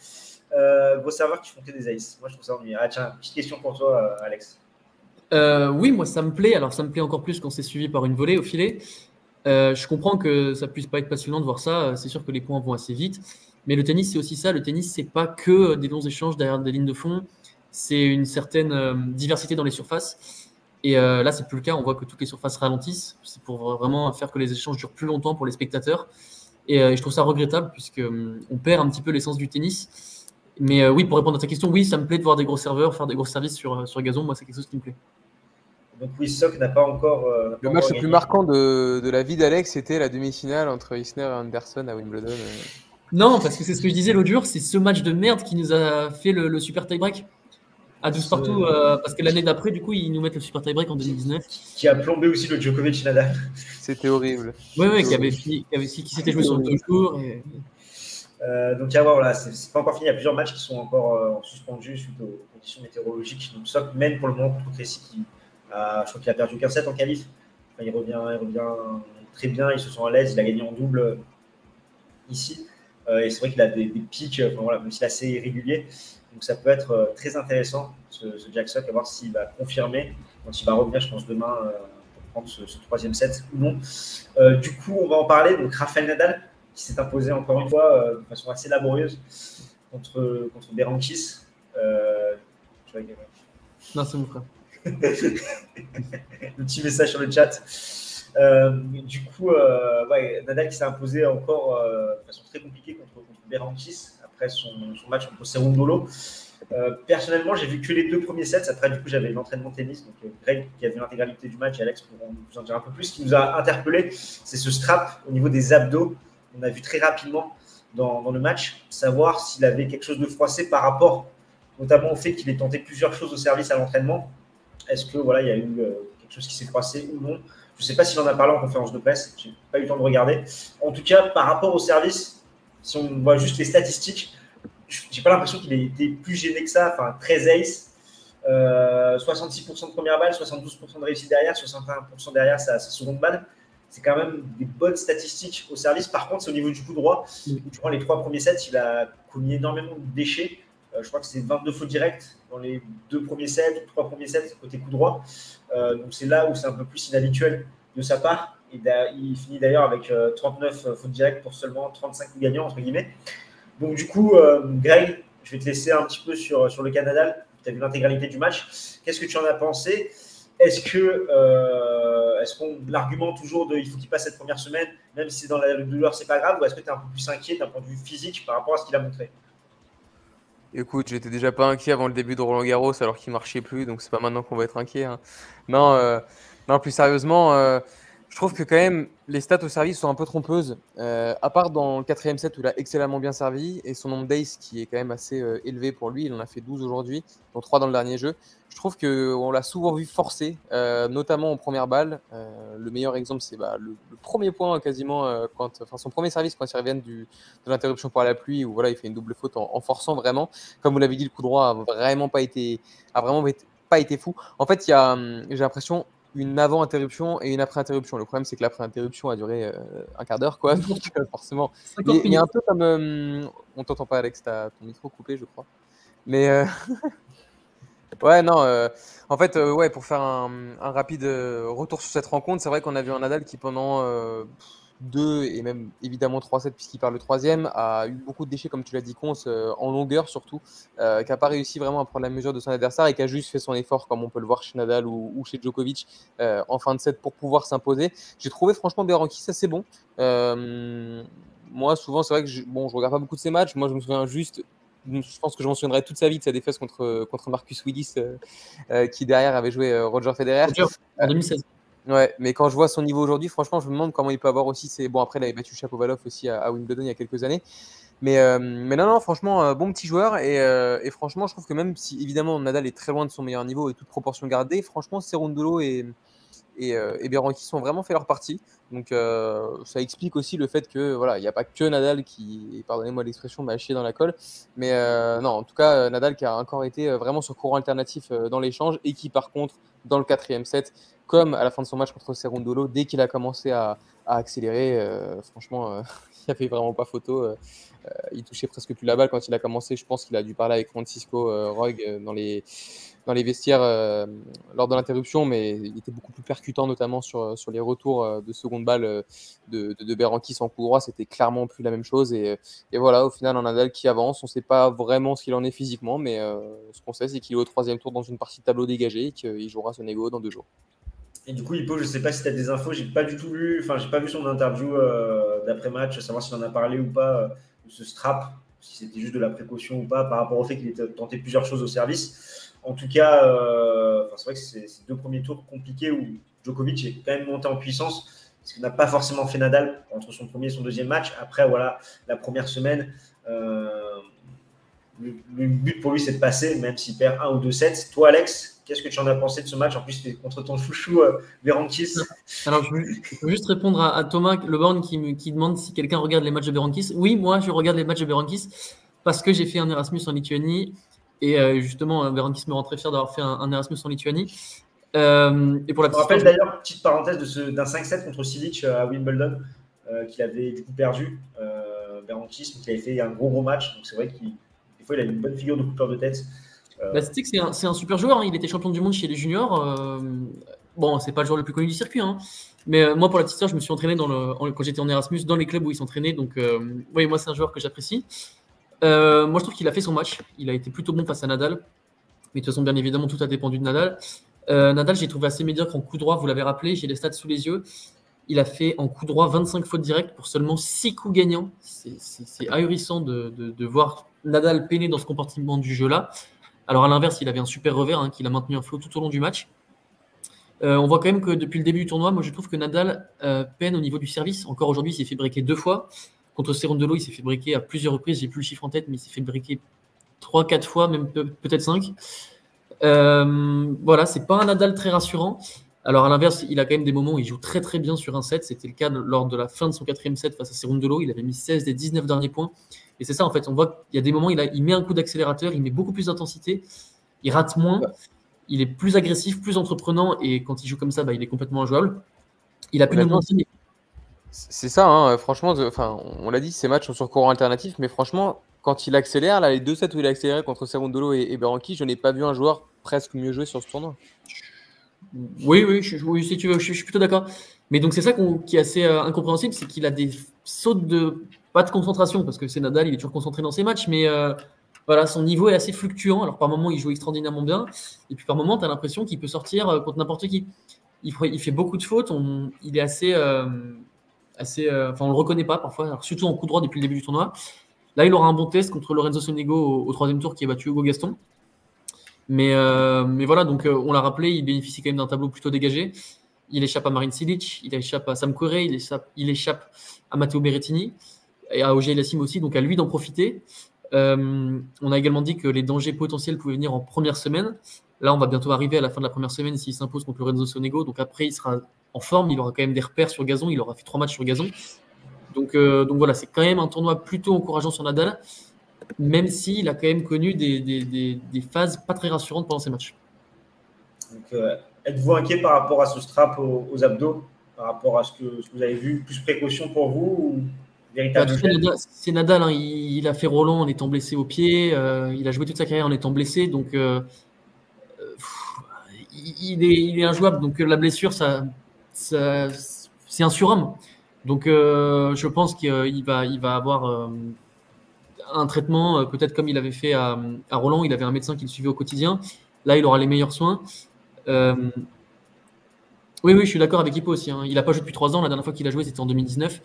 Euh, gros serveurs qui font que des aces. Moi, je trouve ça ennuyeux. Ah, tiens, petite question pour toi, Alex. Oui, moi, ça me plaît. Alors, ça me plaît encore plus quand c'est suivi par une volée au filet. je comprends que ça puisse pas être passionnant de voir ça. C'est sûr que les points vont assez vite. Mais le tennis, c'est aussi ça. Le tennis, c'est pas que des longs échanges derrière des lignes de fond c'est une certaine euh, diversité dans les surfaces. Et euh, là, c'est plus le cas. On voit que toutes les surfaces ralentissent. C'est pour vraiment faire que les échanges durent plus longtemps pour les spectateurs. Et, euh, je trouve ça regrettable puisque on perd un petit peu l'essence du tennis. Mais oui, pour répondre à ta question, oui, ça me plaît de voir des gros serveurs faire des gros services sur, sur gazon. Moi, c'est quelque chose qui me plaît. Donc oui, Sock n'a pas encore. le match le plus marquant de, de la vie d'Alex, c'était la demi-finale entre Isner et Anderson à Wimbledon. Non, parce que c'est ce que je disais l'autre jour, c'est ce match de merde qui nous a fait le, le super tie-break à 12 partout, euh, parce que l'année d'après, du coup, ils nous mettent le super tie-break en 2019. Qui a plombé aussi le Djokovic Nadal. C'était horrible. Oui, oui, qui, avait qui, avait, qui s'était joué sur deux jours. Et... Euh, donc, voir, voilà, c'est pas encore fini. Il y a plusieurs matchs qui sont encore euh, suspendus suite aux conditions météorologiques. Donc, Sock mène pour le moment contre Cressy, qui a, je crois qu'il a perdu qu'un set en qualif. il, revient, il revient très bien, ils se sont à l'aise, il a gagné en double ici. et c'est vrai qu'il a des, pics, enfin, voilà, même s'il est assez irrégulier. Donc ça peut être euh, très intéressant, ce, Jackson, à voir s'il va confirmer, quand il va revenir, je pense, demain euh, pour prendre ce, troisième set ou non. Euh, du coup, on va en parler. Donc Rafael Nadal, qui s'est imposé encore une fois de façon assez laborieuse contre, contre Berankis. non, c'est mon frère. le petit message sur le chat. du coup, Nadal qui s'est imposé encore de façon très compliquée contre, contre Berankis après son, match contre Serundolo. Euh, personnellement, j'ai vu que les deux premiers sets. Après, du coup, j'avais l'entraînement tennis. Donc, euh, Greg qui a vu l'intégralité du match et Alex pourront nous en dire un peu plus. Ce qui nous a interpellé, c'est ce strap au niveau des abdos. On a vu très rapidement dans, le match, savoir s'il avait quelque chose de froissé par rapport notamment au fait qu'il ait tenté plusieurs choses au service à l'entraînement. Est-ce que voilà, il y a eu euh, quelque chose qui s'est froissé ou non? Je ne sais pas s'il en a parlé en conférence de presse. J'ai pas eu le temps de regarder. En tout cas, par rapport au service, si on voit juste les statistiques, j'ai pas l'impression qu'il ait été plus gêné que ça. Enfin, 13 ace, 66% de première balle, 72% de réussite derrière, 61% derrière sa, seconde balle. C'est quand même des bonnes statistiques au service. Par contre, c'est au niveau du coup droit. Durant les trois premiers sets, il a commis énormément de déchets. Euh, je crois que c'est 22 fautes directes dans les deux premiers sets, trois premiers sets côté coup droit. Euh, donc c'est là où c'est un peu plus inhabituel de sa part il finit d'ailleurs avec 39 euh, fautes directes pour seulement 35 gagnants, entre guillemets. Donc, du coup, euh, Greg, je vais te laisser un petit peu sur, sur le Canada. Tu as vu l'intégralité du match. Qu'est-ce que tu en as pensé? Est-ce que est-ce qu'on l'argument toujours de il faut qu'il passe cette première semaine, même si dans la douleur c'est pas grave, ou est-ce que tu es un peu plus inquiet d'un point de vue physique par rapport à ce qu'il a montré? Écoute, j'étais déjà pas inquiet avant le début de Roland Garros alors qu'il marchait plus, donc c'est pas maintenant qu'on va être inquiet. Hein. Non, non, plus sérieusement, je trouve que quand même les stats au service sont un peu trompeuses. Euh, à part dans le quatrième set où il a excellemment bien servi et son nombre d'ace qui est quand même assez euh, élevé pour lui, il en a fait 12 aujourd'hui, dont 3 dans le dernier jeu. Je trouve qu'on l'a souvent vu forcer, euh, notamment en première balle. le meilleur exemple, c'est bah, le, premier point quasiment, enfin son premier service quand il revient de l'interruption par la pluie, où voilà, il fait une double faute en, forçant vraiment. Comme vous l'avez dit, le coup droit a vraiment pas été, a vraiment pas été fou. En fait, hum, j'ai l'impression, une avant-interruption et une après-interruption. Le problème, c'est que l'après-interruption a duré euh, un quart d'heure, quoi. Donc, euh, forcément, il y, a un peu comme. Hum, on t'entend pas, Alex, t'as ton micro coupé, je crois. Mais. Euh, ouais, non. en fait, ouais, pour faire un, un rapide retour sur cette rencontre, c'est vrai qu'on a vu un Nadal qui, pendant 2 et même évidemment 3-7 puisqu'il parle le troisième, a eu beaucoup de déchets, comme tu l'as dit, Cons, euh, en longueur surtout, euh, qui n'a pas réussi vraiment à prendre la mesure de son adversaire et qui a juste fait son effort, comme on peut le voir chez Nadal ou, chez Djokovic, euh, en fin de set pour pouvoir s'imposer. J'ai trouvé franchement Berankis assez bon. moi, souvent, c'est vrai que je, bon, je regarde pas beaucoup de ses matchs. Moi, je me souviens juste je pense que je m'en souviendrai toute sa vie de sa défaite contre, contre Marcus Willis, qui derrière avait joué Roger Federer. en 2016. Ouais, mais quand je vois son niveau aujourd'hui, franchement, je me demande comment il peut avoir aussi. Ses... Bon, après, il avait battu Chapovalov aussi à, Wimbledon il y a quelques années. Mais, euh, mais non, non, franchement, euh, bon petit joueur. Et, euh, et, franchement, je trouve que même si évidemment Nadal est très loin de son meilleur niveau et toute proportion gardée, franchement, Serundolo et, et, et Berranqui sont vraiment fait leur partie. Donc ça explique aussi le fait que voilà, il n'y a pas que Nadal qui, pardonnez-moi l'expression, m'a chié dans la colle. Mais non, en tout cas, Nadal qui a encore été vraiment sur courant alternatif dans l'échange et qui par contre, dans le quatrième set, comme à la fin de son match contre Serundolo, dès qu'il a commencé à, accélérer, euh, franchement, euh, il n'y avait vraiment pas photo. Euh, il touchait presque plus la balle quand il a commencé. Je pense qu'il a dû parler avec Francisco Roig dans les, vestiaires lors de l'interruption, mais il était beaucoup plus percutant, notamment sur, les retours de seconde balle de, de, de coup droit. C'était clairement plus la même chose. Et, voilà, au final, un Nadal qui avance. On ne sait pas vraiment ce qu'il en est physiquement, mais ce qu'on sait, c'est qu'il est au troisième tour dans une partie tableau dégagé et qu'il jouera son ego dans deux jours. Et du coup, Hippo, je ne sais pas si tu as des infos, j'ai pas du tout lu, enfin, j'ai pas vu son interview euh, d'après-match, savoir s'il en a parlé ou pas euh, de ce strap, si c'était juste de la précaution ou pas, par rapport au fait qu'il ait tenté plusieurs choses au service. En tout cas, euh, c'est vrai que c'est ces deux premiers tours compliqués où Djokovic est quand même monté en puissance, parce qu'il n'a pas forcément fait Nadal entre son premier et son deuxième match. Après, voilà, la première semaine, le, but pour lui, c'est de passer, même s'il perd un ou deux sets. Toi, Alex, qu'est-ce que tu en as pensé de ce match? En plus, c'était contre ton chouchou, euh, Berankis. Alors, je veux, juste répondre à, Thomas Le qui, qui demande si quelqu'un regarde les matchs de Berankis. Oui, moi, je regarde les matchs de Berankis parce que j'ai fait un Erasmus en Lituanie. Et euh, justement, Berankis me rend très fier d'avoir fait un, Erasmus en Lituanie. Euh, et pour la petite rappelle d'ailleurs, petite parenthèse d'un 5-7 contre Silic à Wimbledon, qu'il avait du coup perdu, euh, Berankis, mais qu'il avait fait un gros gros match. Donc c'est vrai qu'il il a une bonne figure de coupeur de tête. Euh, bah, c'est un, super joueur. Hein. Il était champion du monde chez les juniors. Euh, bon, c'est pas le joueur le plus connu du circuit. Hein. Mais euh, moi, pour la petite histoire, je me suis entraîné quand j'étais en Erasmus dans les clubs où il s'entraînait. Donc, oui, moi, c'est un joueur que j'apprécie. moi, je trouve qu'il a fait son match. Il a été plutôt bon face à Nadal. Mais de toute façon, bien évidemment, tout a dépendu de Nadal. Nadal, j'ai trouvé assez médiocre en coup droit. Vous l'avez rappelé, j'ai les stats sous les yeux. Il a fait en coup droit 25 fautes directes pour seulement 6 coups gagnants. C'est ahurissant de, de, voir Nadal peiné dans ce comportement du jeu-là. Alors à l'inverse, il avait un super revers hein, qu'il a maintenu en flot tout au long du match. Euh, on voit quand même que depuis le début du tournoi, moi je trouve que Nadal euh, peine au niveau du service. Encore aujourd'hui, il s'est fait briquer deux fois. Contre Cerundolo, il s'est fait briquer à plusieurs reprises. J'ai plus le chiffre en tête, mais il s'est fait briquer trois, quatre fois, même peut-être cinq. Euh, voilà, c'est pas un Nadal très rassurant. Alors à l'inverse, il a quand même des moments où il joue très très bien sur un set. C'était le cas lors de la fin de son quatrième set face à Cerundolo. Il avait mis 16 des 19 derniers points. Et c'est ça, en fait, on voit qu'il y a des moments, il, a, il met un coup d'accélérateur, il met beaucoup plus d'intensité, il rate moins, il est plus agressif, plus entreprenant, et quand il joue comme ça, bah, il est complètement injouable. Il a plus de C'est ça, hein, franchement, enfin, on l'a dit, ces matchs sont sur courant alternatif, mais franchement, quand il accélère, là, les deux sets où il a accéléré contre Serundolo et, et je n'ai pas vu un joueur presque mieux jouer sur ce tournoi. Oui, oui, si tu veux, je, suis plutôt d'accord. Mais donc c'est ça qui est assez euh, incompréhensible, c'est qu'il a des sautes de pas de concentration parce que c'est Nadal, il est toujours concentré dans ses matchs, mais euh, voilà, son niveau est assez fluctuant. Alors par moment, il joue extraordinairement bien, et puis par moment, tu as l'impression qu'il peut sortir euh, contre n'importe qui. Il, fait beaucoup de fautes, il est assez, assez, enfin on le reconnaît pas parfois, surtout en coup droit depuis le début du tournoi. Là, il aura un bon test contre Lorenzo Sonego au, troisième tour qui a battu Hugo Gaston. Mais, mais voilà, donc on l'a rappelé, il bénéficie quand même d'un tableau plutôt dégagé. Il échappe à Marine Silic, il échappe à Sam Querrey, il échappe, il échappe à Matteo Berrettini et à Ogier Lassim aussi, donc à lui d'en profiter. Euh, on a également dit que les dangers potentiels pouvaient venir en première semaine. Là, on va bientôt arriver à la fin de la première semaine s'il s'impose contre Lorenzo Sonego. Donc après, il sera en forme, il aura quand même des repères sur gazon, il aura fait trois matchs sur gazon. Donc, euh, donc voilà, c'est quand même un tournoi plutôt encourageant sur Nadal, même s'il a quand même connu des, des, des, phases pas très rassurantes pendant ces matchs. Donc, êtes-vous inquiet par rapport à ce strap aux, abdos, par rapport à ce que, vous avez vu? Plus précaution pour vous ou bah, c'est Nadal, hein. il, a fait Roland en étant blessé au pied, il a joué toute sa carrière en étant blessé, donc il, est, il, est, injouable. Donc la blessure, ça, c'est un surhomme. Donc je pense qu'il va, il va avoir un traitement, peut-être comme il avait fait à, Roland, il avait un médecin qui le suivait au quotidien. Là, il aura les meilleurs soins. Euh, oui, oui, je suis d'accord avec Hippo aussi. Hein. Il n'a pas joué depuis trois ans. La dernière fois qu'il a joué, c'était en 2019.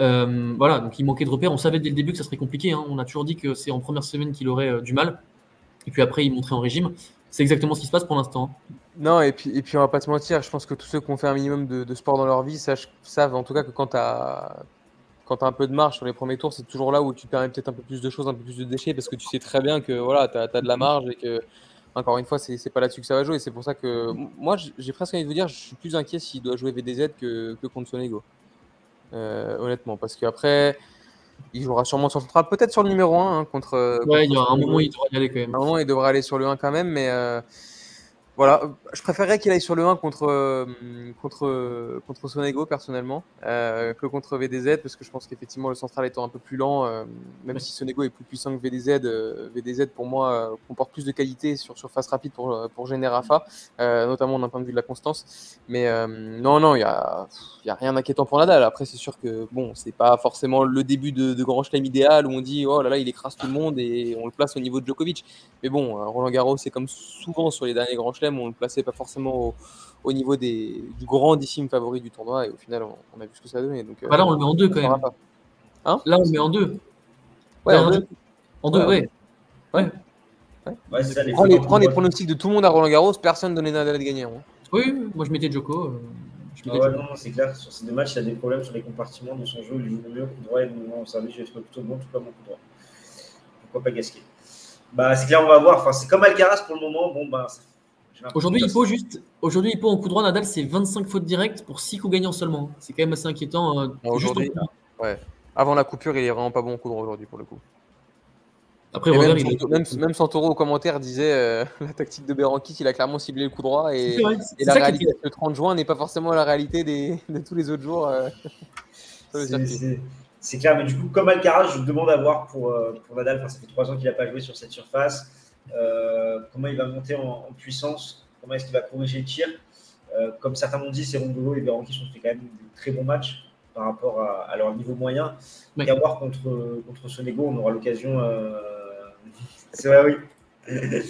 Euh, voilà, donc il manquait de repères. On savait dès le début que ça serait compliqué. Hein. On a toujours dit que c'est en première semaine qu'il aurait euh, du mal. Et puis après, il montrait en régime. C'est exactement ce qui se passe pour l'instant. Hein. Non, et puis, et puis on va pas se mentir. Je pense que tous ceux qui ont fait un minimum de, sport dans leur vie savent, en tout cas que quand tu as, quand as un peu de marge sur les premiers tours, c'est toujours là où tu permets peut-être un peu plus de choses, un peu plus de déchets, parce que tu sais très bien que voilà, tu as, as, de la marge et que encore une fois, c'est pas là-dessus que ça va jouer. C'est pour ça que moi, j'ai presque envie de vous dire, je suis plus inquiet s'il doit jouer VDZ que, que contre Sonego. Euh, honnêtement, parce qu'après, il jouera sûrement sur le peut-être sur le numéro 1 hein, contre. Ouais, il y a un moment, il devrait y aller quand même. un moment, il devrait aller sur le 1 quand même, mais. Euh, voilà, je préférerais qu'il aille sur le 1 contre, euh, contre, contre Sonego personnellement euh, que contre VDZ parce que je pense qu'effectivement le central étant un peu plus lent, euh, même si Sonego est plus puissant que VDZ, VDZ pour moi comporte plus de qualité sur surface rapide pour, pour gêner Rafa, notamment d'un point de vue de la constance. Mais non, non, il n'y a, y a rien d'inquiétant pour Nadal. Après, c'est sûr que bon, c'est pas forcément le début de, de grand chelem idéal où on dit oh là là, il écrase tout le monde et on le place au niveau de Djokovic. Mais bon, Roland Garros, c'est comme souvent sur les derniers grands chelems on ne le plaçait pas forcément au, niveau des, du grandissime favori du tournoi. Et au final, on, a vu ce que ça a donné. Donc, bah là, on le met en deux quand même. Hein? Là, on le met en deux. Ouais, en deux. En deux, ouais. ouais. prends, les, prends les, pronostics de tout le monde à Roland Garros, personne donnait Nadal de gagner. Hein. Oui, moi je mettais Joko. Euh, je ah ouais, non, c'est clair, sur ces deux matchs, il y a des problèmes sur les compartiments de son jeu. Il joue le mieux coup droit et moment au service, j'ai trouvé plutôt bon, tout comme mon coup droit. Pourquoi pas gasquer bah, C'est clair, on va voir. Enfin, c'est comme Alcaraz pour le moment. Bon, bah, Aujourd'hui, il peut juste. Aujourd'hui, il peut en coup droit, Nadal, c'est 25 fautes directes pour 6 coups gagnants seulement. C'est quand même assez inquiétant. Euh, aujourd'hui, ouais. Avant la coupure, il est vraiment pas bon en coup droit aujourd'hui pour le coup. Après, même, il même, Santoro au commentaire disait euh, la tactique de Berankis, il a clairement ciblé le coup droit et, et la réalité le 30 juin n'est pas forcément la réalité des, de tous les autres jours. Euh, c'est clair, mais du coup, comme Alcaraz, je demande à voir pour, pour Nadal, enfin, ça fait 3 ans qu'il n'a pas joué sur cette surface. Euh, comment il va monter en, puissance, comment est-ce qu'il va corriger le tir. Euh, comme certains m'ont dit, c'est Rondolo et Beranquis ont fait quand même de très bons matchs par rapport à, leur niveau moyen. Et à voir contre, contre Sonego, on aura l'occasion. Euh, c'est vrai, oui.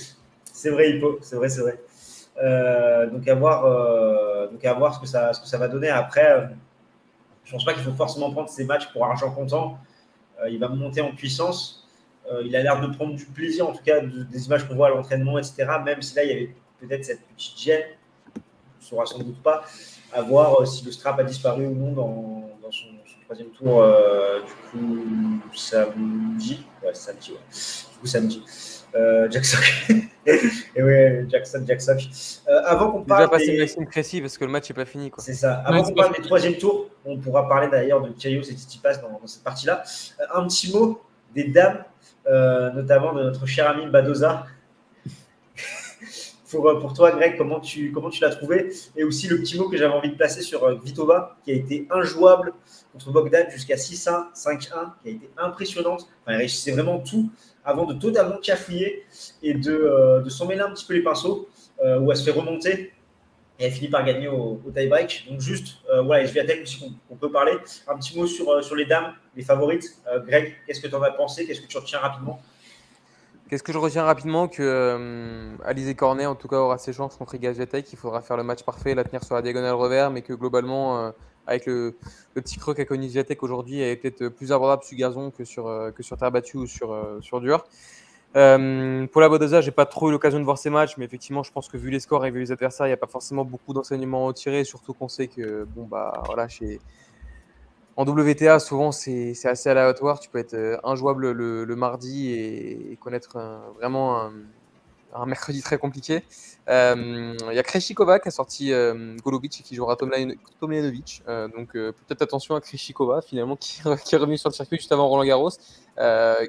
c'est vrai, Hippo. C'est vrai, c'est vrai. donc, à voir, donc, à voir ce que ça, ce que ça va donner. Après, je ne pense pas qu'il faut forcément prendre ces matchs pour argent comptant. il va monter en puissance. Euh, il a l'air de prendre du plaisir, en tout cas, des images qu'on voit à l'entraînement, etc. Même si là, il y avait peut-être cette petite gêne, on ne saura sans doute pas, à voir euh, si le strap a disparu ou non dans, son, troisième tour, euh, du coup, samedi. Ouais, samedi, ouais. Du coup, samedi. Jackson. Et ouais, Jackson, Jackson. avant qu'on parle. Déjà passer des... précis parce que le match n'est pas fini. C'est ça. Avant qu'on parle des troisième tours, on pourra parler d'ailleurs de Kyrgios et Tsitsipas dans, dans cette partie-là. un petit mot des dames euh, notamment de notre cher ami Badoza. pour, euh, pour toi, Greg, comment tu, comment tu l'as trouvé? Et aussi le petit mot que j'avais envie de placer sur euh, Vitova, qui a été injouable contre Bogdan jusqu'à 6-1, 5-1, qui a été impressionnante. Enfin, réussissait vraiment tout avant de totalement cafouiller et de, de s'en mêler un petit peu les pinceaux, où elle se fait remonter et elle finit par gagner au, tie-break. Donc juste, euh, voilà, et aussi qu'on peut parler. Un petit mot sur, euh, sur les dames, les favorites. Euh, Greg, qu'est-ce que tu en as pensé? Qu'est-ce que tu retiens rapidement? Qu'est-ce que je retiens rapidement? Que euh, Alizé Cornet, en tout cas, aura ses chances contre Iga. Il faudra faire le match parfait, la tenir sur la diagonale revers, mais que globalement, avec le, petit creux qu'a connu Viatek aujourd'hui, elle est peut-être plus abordable sur gazon que sur, que sur terre battue ou sur, sur dur. Euh, pour la Bodoza, j'ai pas trop eu l'occasion de voir ces matchs, mais effectivement, je pense que vu les scores et vu les adversaires, il n'y a pas forcément beaucoup d'enseignements à tirer, surtout qu'on sait que, bon, bah, voilà, chez... en WTA, souvent, c'est assez aléatoire. Tu peux être euh, injouable le, mardi et, connaître vraiment un, mercredi très compliqué. Euh, il y a Kreshikova qui a sorti euh, et qui jouera Tomljanovic. Euh, donc peut-être attention à Kreshikova finalement qui, qui, est revenu sur le circuit juste avant Roland Garros,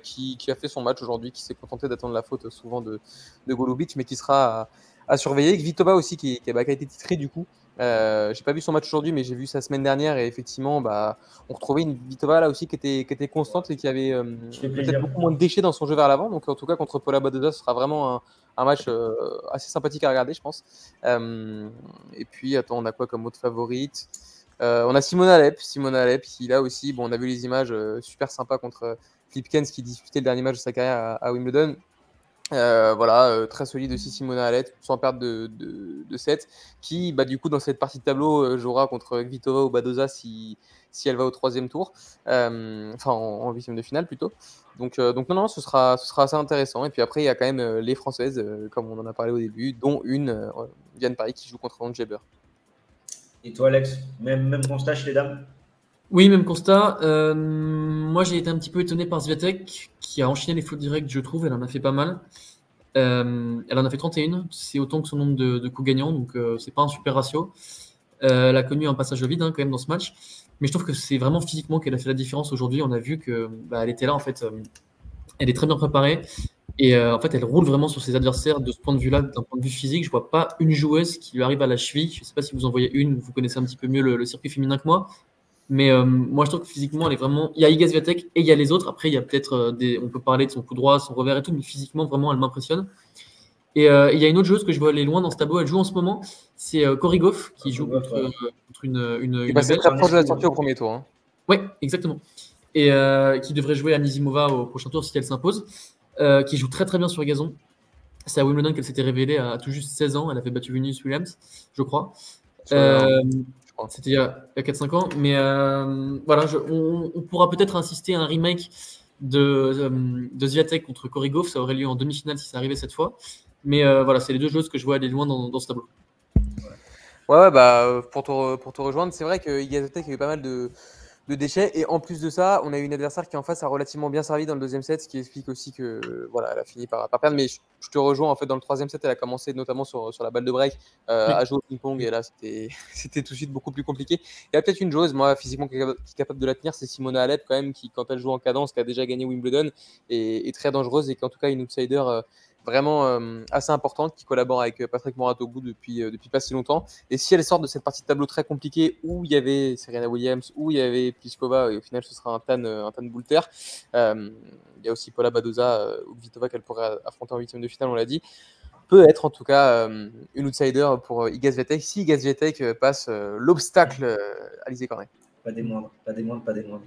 qui, qui, a fait son match aujourd'hui, qui s'est contenté d'attendre la faute souvent de, de Golovic, mais qui sera à surveiller. Vitova aussi, qui, qui, bah, qui, a été titré du coup. Euh, j'ai pas vu son match aujourd'hui, mais j'ai vu sa semaine dernière et effectivement, bah, on retrouvait une Vitova là aussi qui était, qui était constante et qui avait euh, peut-être beaucoup moins de déchets dans son jeu vers l'avant. Donc en tout cas, contre Paula Badoza, ce sera vraiment un, un match euh, assez sympathique à regarder, je pense. Euh, et puis, attends, on a quoi comme autre favorite? Euh, On a Simona Alep. Simona Alep, qui là aussi, bon, on a vu les images super sympas contre Flipkens qui disputait le dernier match de sa carrière à, Wimbledon. Euh, voilà, euh, très solide aussi Simona Alep, sans perdre de, de, de 7, qui bah, du coup dans cette partie de tableau euh, jouera contre Vitova ou Badoza si, si elle va au troisième tour, enfin en huitième de finale plutôt. Donc, donc non, non, ce sera, ce sera assez intéressant. Et puis après, il y a quand même les Françaises, comme on en a parlé au début, dont une, Diane Paris, qui joue contre Jaber. Et toi Alex, même, même constat chez les dames? Oui, même constat. Euh, moi, j'ai été un petit peu étonné par Zviatek, qui a enchaîné les fautes directes, je trouve. Elle en a fait pas mal. Euh, elle en a fait 31. C'est autant que son nombre de, coups gagnants, donc euh, c'est pas un super ratio. Elle a connu un passage au vide hein, quand même dans ce match. Mais je trouve que c'est vraiment physiquement qu'elle a fait la différence aujourd'hui. On a vu que bah, elle était là, en fait. Elle est très bien préparée. Et en fait, elle roule vraiment sur ses adversaires de ce point de vue-là, d'un point de vue physique. Je vois pas une joueuse qui lui arrive à la cheville. Je sais pas si vous en voyez une, vous connaissez un petit peu mieux le, le circuit féminin que moi. Mais euh, moi, je trouve que physiquement, elle est vraiment. Il y a Iga Swiatek et il y a les autres. Après, il y a peut-être euh, des. On peut parler de son coup droit, son revers et tout, mais physiquement, vraiment, elle m'impressionne. Et euh, il y a une autre joueuse que je vois aller loin dans ce tableau. Elle joue en ce moment. C'est euh, Cory Goff qui joue contre, une. une, une Belge. très proche de la sortie au premier tour. Hein. Ouais, exactement. Et euh, qui devrait jouer à Nizimova au prochain tour si elle s'impose. Euh, qui joue très très bien sur gazon. C'est à Wimbledon qu'elle s'était révélée à tout juste 16 ans. Elle avait battu Venus Williams, je crois. Euh, C'était il y a, il y a 4-5 ans. Mais euh, voilà, on, pourra peut-être insister à un remake de, euh, de Zviatek contre Korigov. Ça aurait lieu en demi-finale si ça arrivait cette fois. Mais euh, voilà, c'est les deux joueuses que je vois aller loin dans, ce tableau. Ouais, ouais, bah, pour te, rejoindre, c'est vrai que a eu pas mal de, de déchets. Et en plus de ça, on a eu une adversaire qui en face a relativement bien servi dans le deuxième set, ce qui explique aussi que euh, voilà, elle a fini par, par perdre. Mais je, je te rejoins, en fait, dans le troisième set, elle a commencé notamment sur, sur la balle de break euh, Oui. à jouer au ping-pong. Et là, c'était c'était tout de suite beaucoup plus compliqué. Il y a peut-être une joueuse, moi, physiquement, qui est capable- de la tenir, c'est Simona Alep, quand même, qui, quand elle joue en cadence, qui a déjà gagné Wimbledon, est, est très dangereuse et qui, en tout cas, une outsider. euh, vraiment euh, assez importante qui collabore avec euh, Patrick Moratoglou depuis, euh, depuis pas si longtemps. Et si elle sort de cette partie de tableau très compliquée où il y avait Serena Williams, où il y avait Pliskova, et au final ce sera un Tan, euh, un Tan Boulter, il y a aussi Paula Badoza ou Vitova qu'elle pourrait affronter en huitième de finale, on l'a dit. Peut être en tout cas une outsider pour euh, Iga Swiatek si Iga Swiatek euh, passe l'obstacle euh, Alizé Cornet. Pas des moindres, pas des moindres, pas des moindres.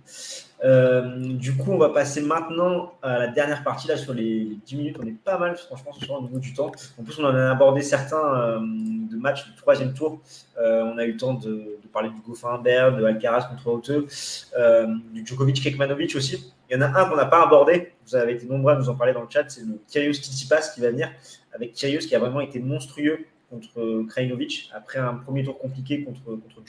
Euh, du coup, on va passer maintenant à la dernière partie là sur les 10 minutes. On est pas mal, franchement, ce soir au niveau du temps. En plus, on en a abordé certains euh, de matchs du troisième tour. Euh, on a eu le temps de, parler du Goffin de Alcaraz contre Haute, euh, du Djokovic Kekmanovic aussi. Il y en a un qu'on n'a pas abordé. Vous avez été nombreux à nous en parler dans le chat. C'est le Kyrgios Tsitsipas qui va venir avec Kyrgios qui a vraiment été monstrueux contre Krajinovic après un premier tour compliqué contre contre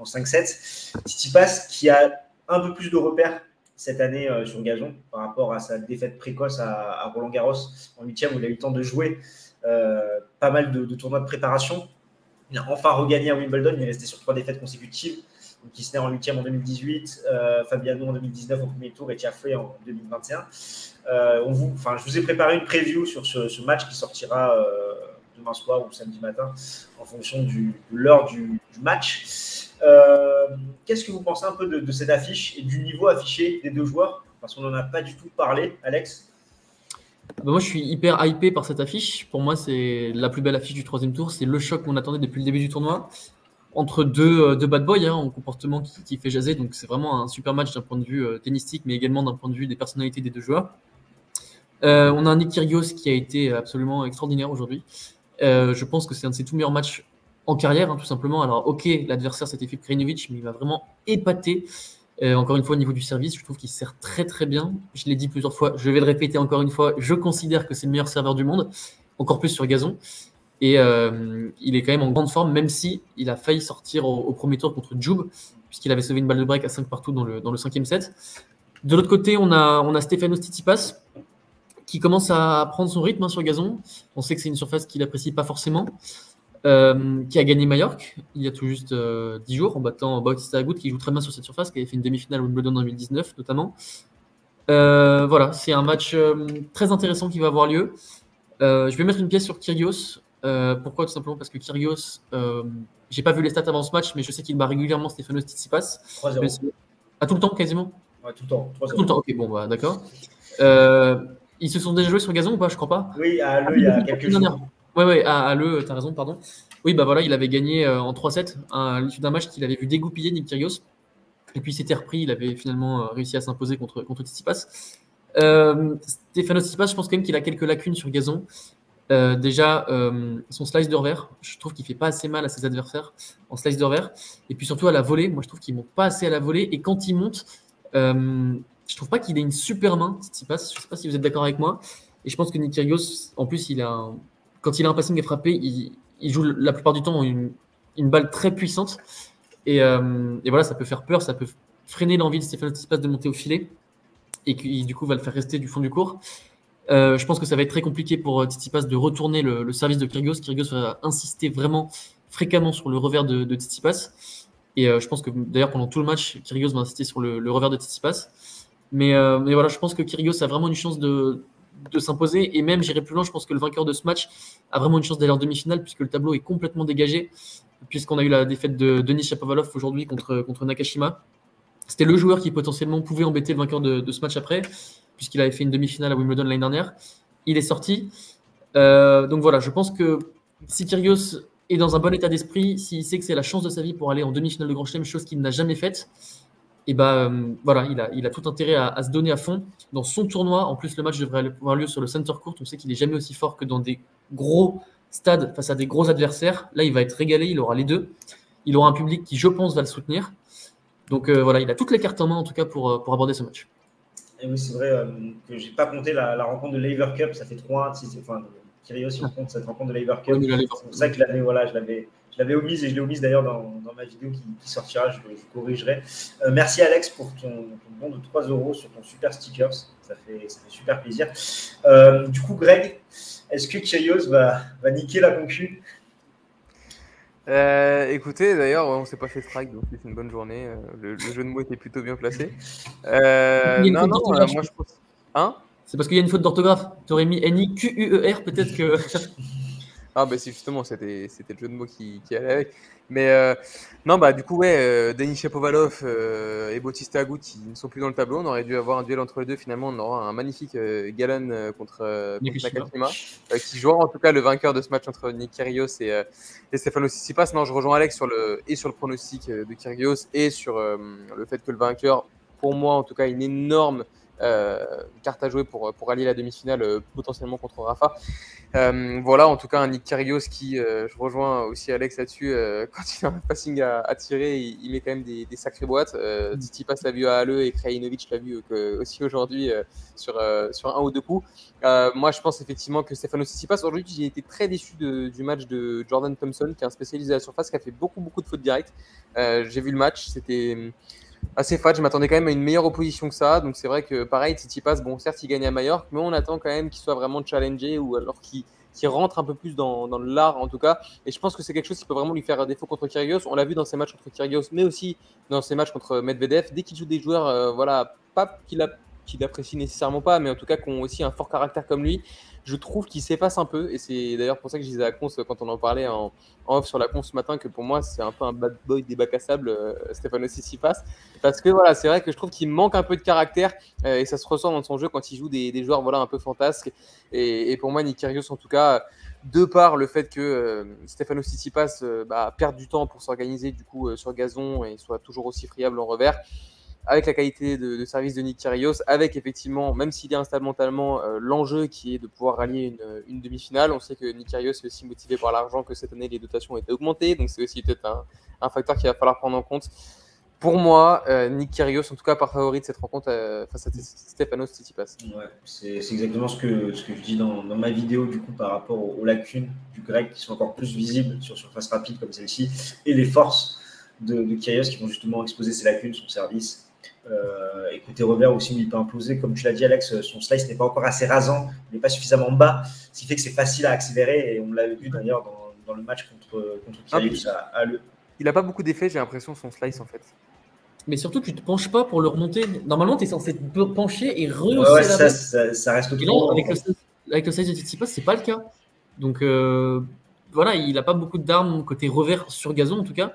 en 5-7. Tsitsipas qui a un peu plus de repères cette année euh, sur gazon par rapport à sa défaite précoce à, Roland Garros en huitième où il a eu le temps de jouer euh, pas mal de, tournois de préparation. Il a enfin regagné à Wimbledon, il est resté sur trois défaites consécutives. Donc Isner en huitième en 2018, euh, Fabiano en 2019 au premier tour et Tiafoué en 2021. Euh, je vous ai préparé une preview sur ce, match qui sortira demain soir ou samedi matin en fonction de l'heure du match. Euh, Qu'est-ce que vous pensez un peu de, cette affiche et du niveau affiché des deux joueurs? Parce qu'on n'en a pas du tout parlé, Alex. Bah moi, je suis hyper hypé par cette affiche. Pour moi, c'est la plus belle affiche du troisième tour. C'est le choc qu'on attendait depuis le début du tournoi entre deux, euh, bad boys hein, en comportement qui, fait jaser. Donc, c'est vraiment un super match d'un point de vue euh, tennistique, mais également d'un point de vue des personnalités des deux joueurs. Euh, on a un Nick Kyrgios qui a été absolument extraordinaire aujourd'hui. Je pense que c'est un de ses tout meilleurs matchs en carrière, hein, tout simplement. Alors, ok, l'adversaire c'était Filip Krajinovic, mais il m'a vraiment épaté. Euh, encore une fois, au niveau du service, je trouve qu'il sert très très bien. Je l'ai dit plusieurs fois, je vais le répéter encore une fois. Je considère que c'est le meilleur serveur du monde, encore plus sur gazon. Et euh, il est quand même en grande forme, même si il a failli sortir au, premier tour contre Joub, puisqu'il avait sauvé une balle de break à 5 partout dans le, cinquième set. De l'autre côté, on a, on a Stefanos Tsitsipas, qui commence à prendre son rythme hein, sur gazon. On sait que c'est une surface qu'il apprécie pas forcément. Euh, qui a gagné Majorque il y a tout juste euh, 10 jours en battant Bautista Agut qui joue très bien sur cette surface, qui avait fait une demi-finale Wimbledon en 2019 notamment. Euh, voilà, c'est un match euh, très intéressant qui va avoir lieu. Je vais mettre une pièce sur Kyrgios. Pourquoi Tout simplement? Parce que Kyrgios, j'ai pas vu les stats avant ce match, mais je sais qu'il bat régulièrement Stefanos Tsitsipas. 3-0. À tout le temps quasiment? Ouais, tout le temps. 3-0. Tout le temps, ok, bon, bah, d'accord. Ils se sont déjà joués sur gazon ou pas? Je crois pas. Oui, à Le, il y a quelques jours. Ouais, ouais, à, à Le, t'as raison, pardon. Oui, bah voilà, il avait gagné euh, en 3-7 à l'issue d'un match qu'il avait vu dégoupiller Nick Kyrgios. Et puis il s'était repris, il avait finalement euh, réussi à s'imposer contre, contre Tsitsipas. Euh, Stefanos Tsitsipas, je pense quand même qu'il a quelques lacunes sur gazon. Euh, déjà, son slice de revers, je trouve qu'il fait pas assez mal à ses adversaires en slice de revers. Et puis surtout à la volée, moi je trouve qu'il monte pas assez à la volée. Et quand il monte, je trouve pas qu'il ait une super main, Tsitsipas. Je sais pas si vous êtes d'accord avec moi. Et je pense que Nick Kyrgios, en plus, il a un- quand il a un passing à frapper, il, il joue la plupart du temps une, balle très puissante. Et, euh, et voilà, ça peut faire peur, ça peut freiner l'envie de Stéphane Tsitsipas de monter au filet et qui du coup va le faire rester du fond du cours. Euh, je pense que ça va être très compliqué pour euh, Tsitsipas de retourner le, service de Kyrgios. Kyrgios va insister vraiment fréquemment sur le revers de, de. Et je pense que d'ailleurs pendant tout le match, Kyrgios va insister sur le, revers de Tsitsipas. Mais, mais voilà, je pense que Kyrgios a vraiment une chance de, de s'imposer. Et même, j'irai plus loin, je pense que le vainqueur de ce match a vraiment une chance d'aller en demi-finale puisque le tableau est complètement dégagé. Puisqu'on a eu la défaite de Denis Shapovalov aujourd'hui contre, contre Nakashima. C'était le joueur qui potentiellement pouvait embêter le vainqueur de, ce match après, puisqu'il avait fait une demi-finale à Wimbledon l'année dernière. Il est sorti. Euh, donc voilà, je pense que si Kyrgios est dans un bon état d'esprit, s'il sait que c'est la chance de sa vie pour aller en demi-finale de Grand Chelem, chose qu'il n'a jamais faite, et ben euh, voilà, il a, il a tout intérêt à, à se donner à fond dans son tournoi. En plus, le match devrait avoir lieu sur le center court. On sait qu'il est jamais aussi fort que dans des gros stades face à des gros adversaires. Là, il va être régalé. Il aura les deux. Il aura un public qui, je pense, va le soutenir. Donc euh, voilà, il a toutes les cartes en main en tout cas pour, euh, pour aborder ce match. Et oui, c'est vrai euh, que j'ai pas compté la, la rencontre de l'Aver Cup, ça fait 3-1. si c'est- Enfin, Kyrgios, il compte cette rencontre de l'Aver Cup. C'est pour ça que je l'avais voilà, je l'avais, l'avais omise et je l'ai omise d'ailleurs dans, dans ma vidéo qui, qui sortira, je, je corrigerai. Euh, merci Alex pour ton, ton bon de 3 euros sur ton super stickers, ça fait, ça fait super plaisir. Euh, du coup, Greg, est-ce que Kyrgios va, va niquer la concu? Euh, écoutez, d'ailleurs, on s'est pas fait strike, donc c'est une bonne journée. Le, le jeu de mots était plutôt bien placé. Euh, non, non, euh, moi je pense. Hein? C'est parce qu'il y a une faute d'orthographe. Tu aurais mis N-I-Q-U-E-R, peut-être que. Ah, bah c'est justement, c'était c'était le jeu de mots qui, qui allait avec. Mais euh, non, bah du coup, ouais, euh, Denis Shapovalov euh, et Bautista Agut, ils ne sont plus dans le tableau. On aurait dû avoir un duel entre les deux. Finalement, on aura un magnifique Galan contre, contre Nakashima. Qui jouera en tout cas le vainqueur de ce match entre Nick Kyrgios et, et Stefanos Tsitsipas. Non, je rejoins Alex sur le, et sur le pronostic de Kyrgios et sur le fait que le vainqueur, pour moi en tout cas, une énorme euh, carte à jouer pour, pour allier la demi-finale euh, potentiellement contre Rafa. Euh, voilà, en tout cas, un Nick Kyrgios qui, je rejoins aussi Alex là-dessus, quand il a un passing à, à tirer, il, il met quand même des, des sacrées boîtes. Euh, Mm. Tsitsipas l'a vu à Halle et Krajinovic l'a vu aussi aujourd'hui sur, sur un ou deux coups. Moi, je pense effectivement que Stefanos Tsitsipas, aujourd'hui, j'ai été très déçu de- du match de Jordan Thompson, qui est un spécialiste de la surface, qui a fait beaucoup, beaucoup de fautes directes. Euh, j'ai vu le match, c'était assez fat. Je m'attendais quand même à une meilleure opposition que ça. Donc c'est vrai que pareil, Tsitsipas, bon, certes, il gagne à Majorque, mais on attend quand même qu'il soit vraiment challengé ou alors qu'il rentre un peu plus dans, dans l'art en tout cas. Et je pense que c'est quelque chose qui peut vraiment lui faire défaut contre Kyrgios. On l'a vu dans ses matchs contre Kyrgios, mais aussi dans ses matchs contre Medvedev. Dès qu'il joue des joueurs, euh, voilà, pas qu'il a qu'il apprécie nécessairement pas, mais en tout cas qui ont aussi un fort caractère comme lui, je trouve qu'il s'efface un peu. Et c'est d'ailleurs pour ça que je disais à Cons quand on en parlait en, en off sur la Cons ce matin que pour moi c'est un peu un bad boy des bacs à sable, euh. Parce que voilà, c'est vrai que je trouve qu'il manque un peu de caractère euh, et ça se ressent dans son jeu quand il joue des, des joueurs voilà, un peu fantasques. Et, et pour moi, Nick Kyrgios, en tout cas, de par le fait que euh, Stefano Tsitsipas euh, bah, perde du temps pour s'organiser du coup euh, sur gazon et soit toujours aussi friable en revers, avec la qualité de, service de Nick Kyrgios, avec effectivement, même s'il est instable mentalement, euh, l'enjeu qui est de pouvoir rallier une, demi-finale. On sait que Nick Kyrgios est aussi motivé par l'argent, que cette année les dotations ont été augmentées, donc c'est aussi peut-être un, facteur qu'il va falloir prendre en compte. Pour moi, euh, Nick Kyrgios, en tout cas, par favori de cette rencontre euh, face à Stefanos Tsitsipas. Ouais, c'est exactement ce que, ce que je dis dans, ma vidéo du coup par rapport aux, aux lacunes du grec qui sont encore plus visibles sur surface rapide comme celle-ci et les forces de, de Kyrgios qui vont justement exposer ses lacunes, son service. Euh, et côté revers aussi où il peut imposer, comme tu l'as dit Alex, son slice n'est pas encore assez rasant, il n'est pas suffisamment bas, ce qui fait que c'est facile à accélérer et on l'a vu d'ailleurs dans, dans le match contre, contre Kyrgios à, à le. Il n'a pas beaucoup d'effet, j'ai l'impression, son slice en fait. Mais surtout, tu te penches pas pour le remonter. Normalement, tu es censé te pencher et rehausser Ouais, ouais, la ça, balle. ça, ça reste Et là, avec le, avec le size de Tsitsipas, c'est pas le cas. Donc, euh, voilà, il n'a pas beaucoup d'armes côté revers sur gazon en tout cas.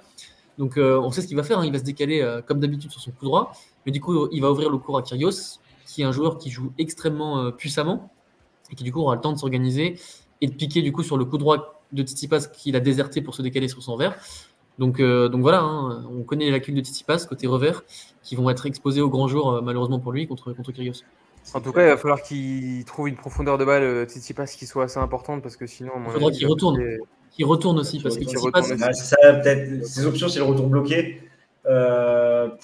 Donc on sait ce qu'il va faire. Hein. Il va se décaler comme d'habitude sur son coup droit, mais du coup il va ouvrir le cours à Kyrgios, qui est un joueur qui joue extrêmement puissamment et qui du coup aura le temps de s'organiser et de piquer du coup sur le coup droit de Tsitsipas qu'il a déserté pour se décaler sur son verre. Donc, euh, donc voilà, hein, on connaît les lacunes de Tsitsipas côté revers qui vont être exposés au grand jour euh, malheureusement pour lui contre, contre Kyrgios. En tout cas, il va falloir qu'il trouve une profondeur de balle euh, Tsitsipas qui soit assez importante parce que sinon. Il faudra qu'il retourne. Qu'il retourne aussi parce que Tsitsipas. ça, peut-être. Ses options, c'est le retour bloqué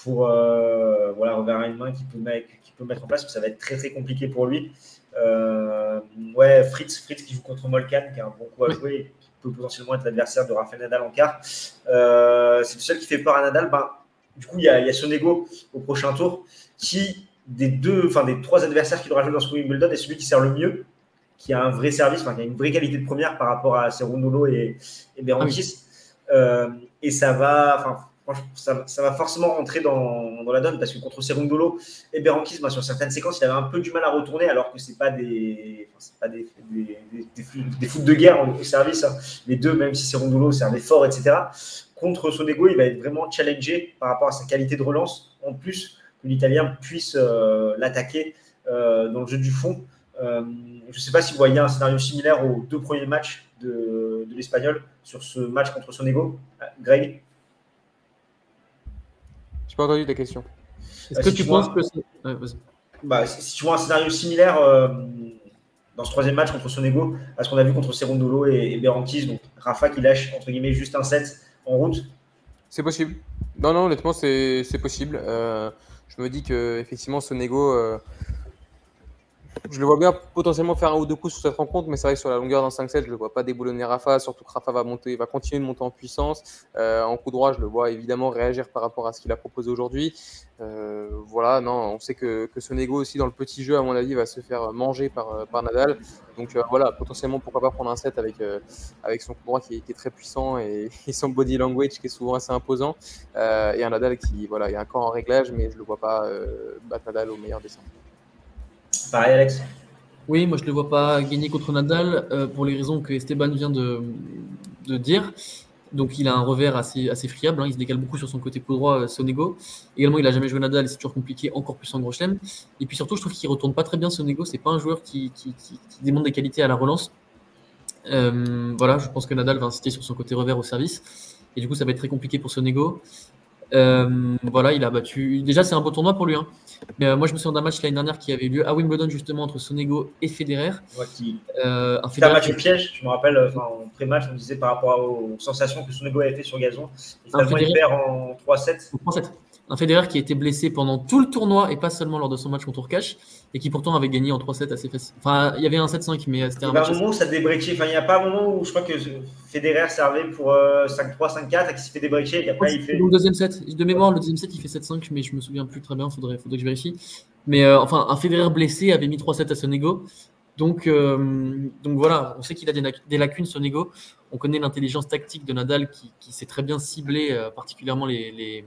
pour voilà revers à une main qui peut, mettre, qui peut mettre en place, mais ça va être très très compliqué pour lui. Euh, ouais, Fritz, Fritz qui joue contre Molkan, qui a un bon coup à jouer, qui peut potentiellement être l'adversaire de Rafael Nadal en quart. Euh, c'est le seul qui fait peur à Nadal. Ben, du coup, il y a, il y a Sonego au prochain tour qui, des deux, enfin des trois adversaires qu'il aura joué dans ce Wimbledon, est celui qui sert le mieux, qui a un vrai service, enfin, qui a une vraie qualité de première par rapport à Cerundolo et, et Berankis. Ah euh, et ça va, enfin, ça, ça, va forcément rentrer dans, dans, la donne parce que contre Serundolo et Berankis, ben, sur certaines séquences, il avait un peu du mal à retourner alors que ce n'est pas, des, pas des, des, des, foot de guerre au service. Hein. Les deux, même si Serundolo servait fort, etc. Contre Sonego, il va être vraiment challengé par rapport à sa qualité de relance. En plus, que l'Italien puisse euh, l'attaquer euh, dans le jeu du fond. Euh, je ne sais pas si vous voyez un scénario similaire aux deux premiers matchs de, de l'Espagnol sur ce match contre Sonego. Greg j'ai pas entendu ta question. Est-ce bah, que tu penses que bah, si tu vois un scénario similaire euh, dans ce troisième match contre Sonego, à ce qu'on a vu contre Serundolo et, et donc Rafa qui lâche entre guillemets juste un set en route C'est possible. Non, non, honnêtement, c'est possible. Euh, je me dis que effectivement, Sonego, euh, je le vois bien potentiellement faire un ou deux coups sur cette rencontre, mais c'est vrai que sur la longueur d'un 5-7, je ne le vois pas déboulonner Rafa, surtout que Rafa va, monter, va continuer de monter en puissance. Euh, en coup droit, je le vois évidemment réagir par rapport à ce qu'il a proposé aujourd'hui. Euh, voilà, non, on sait que, que ce négo aussi dans le petit jeu, à mon avis, va se faire manger par, euh, par Nadal. Donc voilà, potentiellement, pourquoi pas prendre un set avec, avec son coup droit qui est, très puissant et, son body language qui est souvent assez imposant. et un Nadal qui, voilà, il a un corps en réglage, mais je ne le vois pas battre Nadal au meilleur des Pareil, Alex? Oui, moi je ne le vois pas gagner contre Nadal euh, pour les raisons que Esteban vient de, dire. Donc il a un revers assez, assez friable, hein. il se décale beaucoup sur son côté coup droit, euh, Sonego. Également, il n'a jamais joué Nadal, c'est toujours compliqué, encore plus en gros chelem. Et puis surtout, je trouve qu'il ne retourne pas très bien Sonego, c'est pas un joueur qui, qui, des qualités à la relance. Euh, voilà, je pense que Nadal va insister sur son côté revers au service. Et du coup, ça va être très compliqué pour Sonego. Voilà, il a battu. Déjà, c'est un beau tournoi pour lui. Hein. Mais euh, moi, je me souviens d'un match l'année dernière qui avait eu lieu à Wimbledon, justement, entre Sonego et Federer. Euh, un, un match piège, je me rappelle, en pré-match, on disait par rapport aux sensations que Sonego avait fait sur gazon. Il, il perd en 3-7. 3-7 un Federer qui a été blessé pendant tout le tournoi et pas seulement lors de son match contre Urkash et qui pourtant avait gagné en 3-7 assez facile. Enfin, il y avait un 7-5, mais c'était un match. Il y a un moment où ça débreaké. Enfin, il n'y a pas un moment où je crois que Federer servait pour 5-3, 5-4 et qu'il s'est fait débreaker et qu'après il fait. Le deuxième set, de mémoire, le deuxième set, il fait 7-5, mais je me souviens plus très bien. Faudrait, faudrait que je vérifie. Mais euh, enfin, un Federer blessé avait mis 3-7 à Sonego. Donc, euh, donc voilà, on sait qu'il a des, lacunes, Sonego. On connaît l'intelligence tactique de Nadal qui, qui sait très bien cibler euh, particulièrement les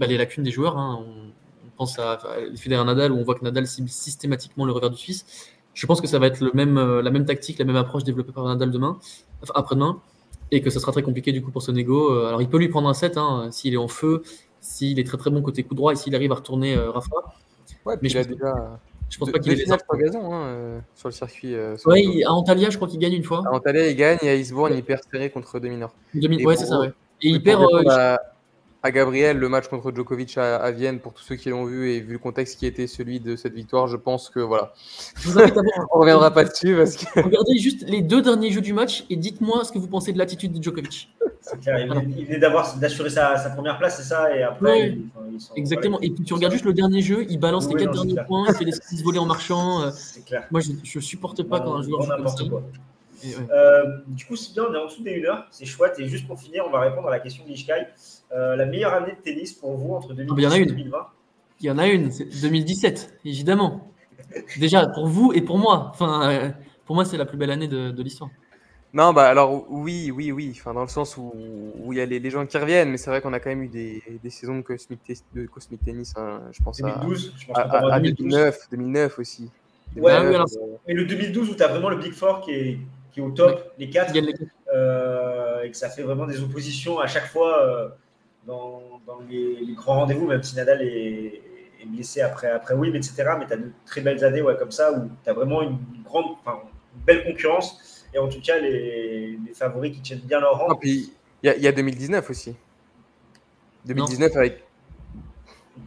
bah, les lacunes des joueurs. Hein. On, pense à, à Nadal où on voit que Nadal cible systématiquement le revers du Suisse. Je pense que ça va être le même, euh, la même tactique, la même approche développée par Nadal demain, enfin, après-demain, et que ça sera très compliqué du coup pour Sonego. Euh, alors il peut lui prendre un set hein, s'il est en feu, s'il est très très bon côté coup droit et s'il arrive à retourner euh, Rafa. Ouais, mais je pense, déjà... je pense pas qu'il ait sur gazon hein, sur le circuit. ouais, à Antalya, je crois qu'il gagne une fois. À Antalya, il gagne et à Eastbourne, il perd serré contre Dominor. ouais, c'est ça, ouais. Et il perd à Gabriel, le match contre Djokovic à, Vienne, pour tous ceux qui l'ont vu et vu le contexte qui était celui de cette victoire, je pense que voilà. On ne reviendra pas dessus parce que. Regardez juste les deux derniers jeux du match et dites-moi ce que vous pensez de l'attitude de Djokovic. C'est clair, il venait d'avoir d'assurer sa, première place, c'est ça, et après. Exactement. Et puis tu regardes juste le dernier jeu, il balance les quatre derniers points, il fait des skis volés en marchant. Euh. C'est clair. Moi, je, ne supporte pas quand un joueur joue n'importe quoi. Euh, du coup, c'est bien, on est en dessous des 1 heure, c'est chouette. Et juste pour finir, on va répondre à la question d'Ishkai. Euh, la meilleure année de tennis pour vous entre 2010 et 2020 Il y en a une, c'est 2017, évidemment. Déjà, pour vous et pour moi. Enfin, euh, pour moi, c'est la plus belle année de, l'histoire. Non, bah alors oui, oui, oui. Enfin, dans le sens où il y a les, gens qui reviennent, mais c'est vrai qu'on a quand même eu des, saisons de Cosmic, de Cosmic Tennis. Hein, je pense 2012, je pense à, 2009, 2009 aussi. Ouais, mais le 2012 où tu as vraiment le Big Four qui est, qui est au top, les quatre. euh, et que ça fait vraiment des oppositions à chaque fois euh, dans, dans les, les grands rendez-vous, même si Nadal est, est blessé après, après Wim, etc. Mais tu as de très belles années ouais, comme ça où tu as vraiment une, grande, une belle concurrence et en tout cas les, les favoris qui tiennent bien leur rang. Ah, puis il y, a- il y a 2019 aussi. 2019 avec.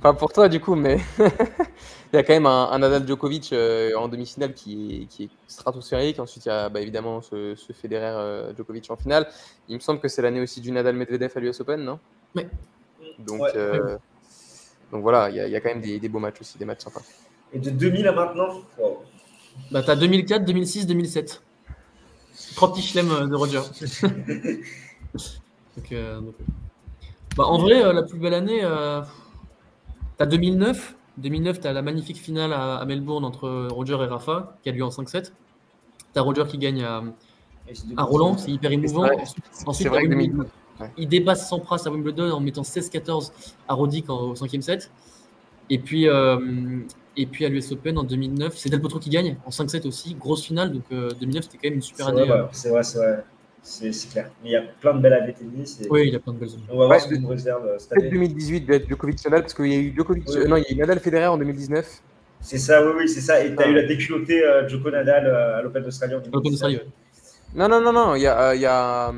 Pas pour toi du coup, mais il y a quand même un, un Nadal Djokovic euh, en demi-finale qui est, qui est stratosphérique. Ensuite, il y a bah, évidemment ce, ce Federer euh, Djokovic en finale. Il me semble que c'est l'année aussi du Nadal Medvedev à l'US Open, non? Donc, Ouais. euh, donc voilà, il y, a- il y a quand même des, des beaux matchs aussi, des matchs sympas. Et de 2000 à maintenant, wow. Bah, t'as 2004, 2006, 2007. Trois petits chelems de Roger. donc, donc. Bah, en vrai, euh, la plus belle année, euh, t'as 2009. 2009, t'as la magnifique finale à, à Melbourne entre Roger et Rafa, qui a lieu en 5-7. T'as Roger qui gagne à, Roland, c'est hyper émouvant. Ensuite, vrai Wimbledon, 2012. il dépasse Sampras à Wimbledon en mettant 16-14 à Roddick en- au cinquième set. Et puis, euh, et puis à l'US Open en 2009, c'est Del Potro qui gagne en 5-7 aussi, grosse finale. Donc euh, 2009, c'était quand même une super année. vrai, euh. ouais, c'est vrai, c'est vrai. C'est clair. Mais il y a plein de belles années tennis. et Oui, il y a plein de belles années. On va voir Ouais, ce qu'on réserve euh, cette Peut-être année. 2018 doit être Djokovic Nadal parce qu'il y a eu Djokovic, Oui. euh, non, il y a eu Nadal Federer en 2019. C'est ça, oui, oui, c'est ça. Et tu as Ah. eu la déculottée euh, Joko Nadal euh, à l'Open d'Australie en L'Open 2017. d'Australie, ouais. Non, non, non, non. Il y a, euh, il y a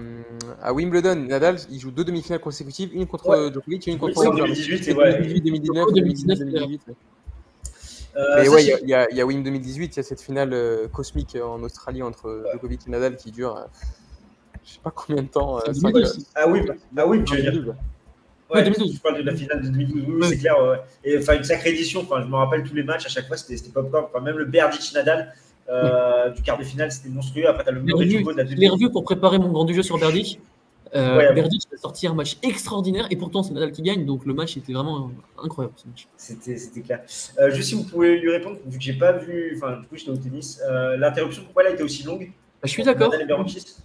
à Wimbledon, Nadal, il joue deux demi-finales consécutives, une contre Ouais. Djokovic et une Oui, contre c'est en Roger. 2018, et ouais. 2018, 2019, 2019, 2018. ouais. Euh, Mais ouais, il y c'est- a- il y, a- il y a Wim 2018, il y a cette finale euh, cosmique en Australie entre Djokovic et Nadal qui dure, euh, je sais pas combien de temps. euh, C'est cinq- 2012. Ah oui, ah oui, tu veux dire. 2012, ouais. Ouais, Ouais, 2012. Je parle de la finale de 2012. Oui, oui, Ouais. c'est clair. ouais, ouais. Et enfin, une sacrée édition. Enfin, je me rappelle tous les matchs. À chaque fois, c'était popcorn. Enfin, même le Berdych Nadal euh, du quart de finale, c'était monstrueux. Après, tu as le Djoko de la revu pour préparer mon grand du jeu sur Berdic. Euh, Ouais. Berdic a sorti un match extraordinaire et pourtant c'est Nadal qui gagne, donc le match était vraiment incroyable. Ce match. C'était c'était clair. Euh, juste si vous pouvez lui répondre, vu que j'ai pas vu. Enfin, du coup, j'étais au tennis. Euh, L'interruption, pourquoi elle a été aussi longue? Je suis d'accord.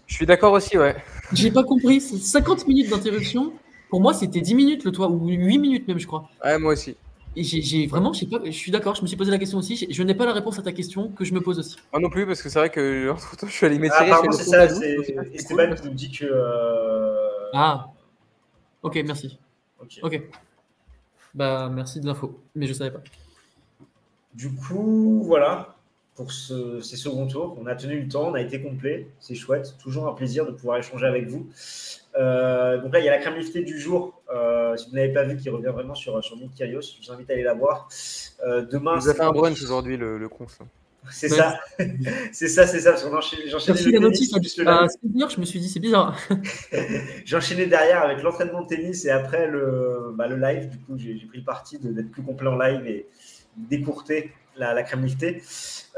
Je suis d'accord aussi, ouais. J'ai pas compris. C'est 50 minutes d'interruption. Pour moi, c'était 10 minutes le toit, ou 8 minutes même, je crois. Ouais, moi aussi. Et j'ai vraiment, je sais pas, je suis d'accord, je me suis posé la question aussi. Je n'ai pas la réponse à ta question que je me pose aussi. Moi non plus, parce que c'est vrai que entre temps, je suis allé Ah, m'étirer. je c'est ça. C'est Esteban cool. qui nous dit que. euh, Ah, ok, merci. ok. Ok. Bah, merci de l'info, mais je savais pas. Du coup, voilà, pour ce, ces seconds tours, on a tenu le temps, on a été complet, c'est chouette, toujours un plaisir de pouvoir échanger avec vous. Euh, donc là, il y a la crème liftée du jour, euh, si vous n'avez pas vu, qui revient vraiment sur, sur Nick Kyrgios, je vous invite à aller la voir. Euh, demain, Il nous a c'est- fait un brunch aujourd'hui, le, le con. ça. C'est Ouais. ça, c'est ça, c'est ça, parce qu'on enchaîne- j'enchaînais la tennis, notice live. 16h, je me suis dit, c'est bizarre. J'enchaînais derrière avec l'entraînement de tennis et après le, bah, le live. Du coup, j'ai pris le parti d'être plus complet en live et d'écourter la, la crème liftée.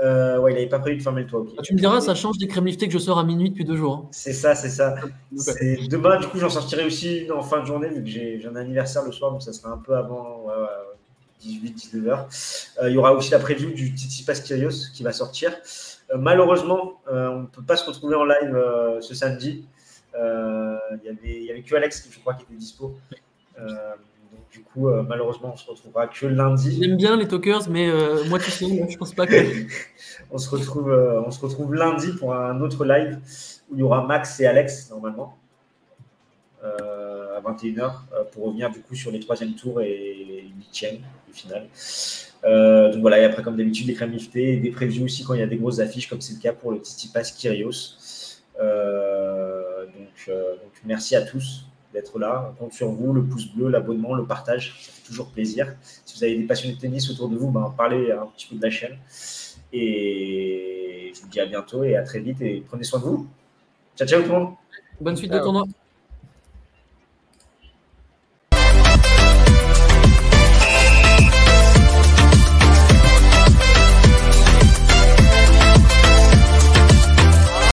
Euh, ouais, il n'avait pas prévu de fermer le toit. Ah, tu me diras, ça change des crèmes liftées que je sors à minuit depuis deux jours. hein. C'est ça, c'est ça. C'est demain, du coup, j'en sortirai aussi une en fin de journée, vu que j'ai un anniversaire le soir, donc ça sera un peu avant 18-19 heures. Euh, il y aura aussi la preview du Tsitsipas Kyrios qui va sortir. Euh, malheureusement, euh, on ne peut pas se retrouver en live ce samedi. Il y avait, il y avait que Alex, je crois, qui était dispo. Du coup, euh, malheureusement, on se retrouvera que lundi. J'aime bien les talkers, mais euh, moi tout seul, je pense pas que. On se retrouve, euh, on se retrouve lundi pour un autre live où il y aura Max et Alex normalement à 21h euh, pour revenir du coup sur les troisième tours et huitième de finale. Euh, donc voilà, et après comme d'habitude des crèmes liftées et des previews aussi quand il y a des grosses affiches comme c'est le cas pour le Kyrios. Euh, donc, euh, donc merci à tous d'être là. On compte sur vous, le pouce bleu, l'abonnement, le partage, ça fait toujours plaisir. Si vous avez des passionnés de tennis autour de vous, ben, parlez un petit peu de la chaîne. Et je vous dis à bientôt et à très vite et prenez soin de vous. Ciao, ciao tout le monde. Bonne suite de tournoi.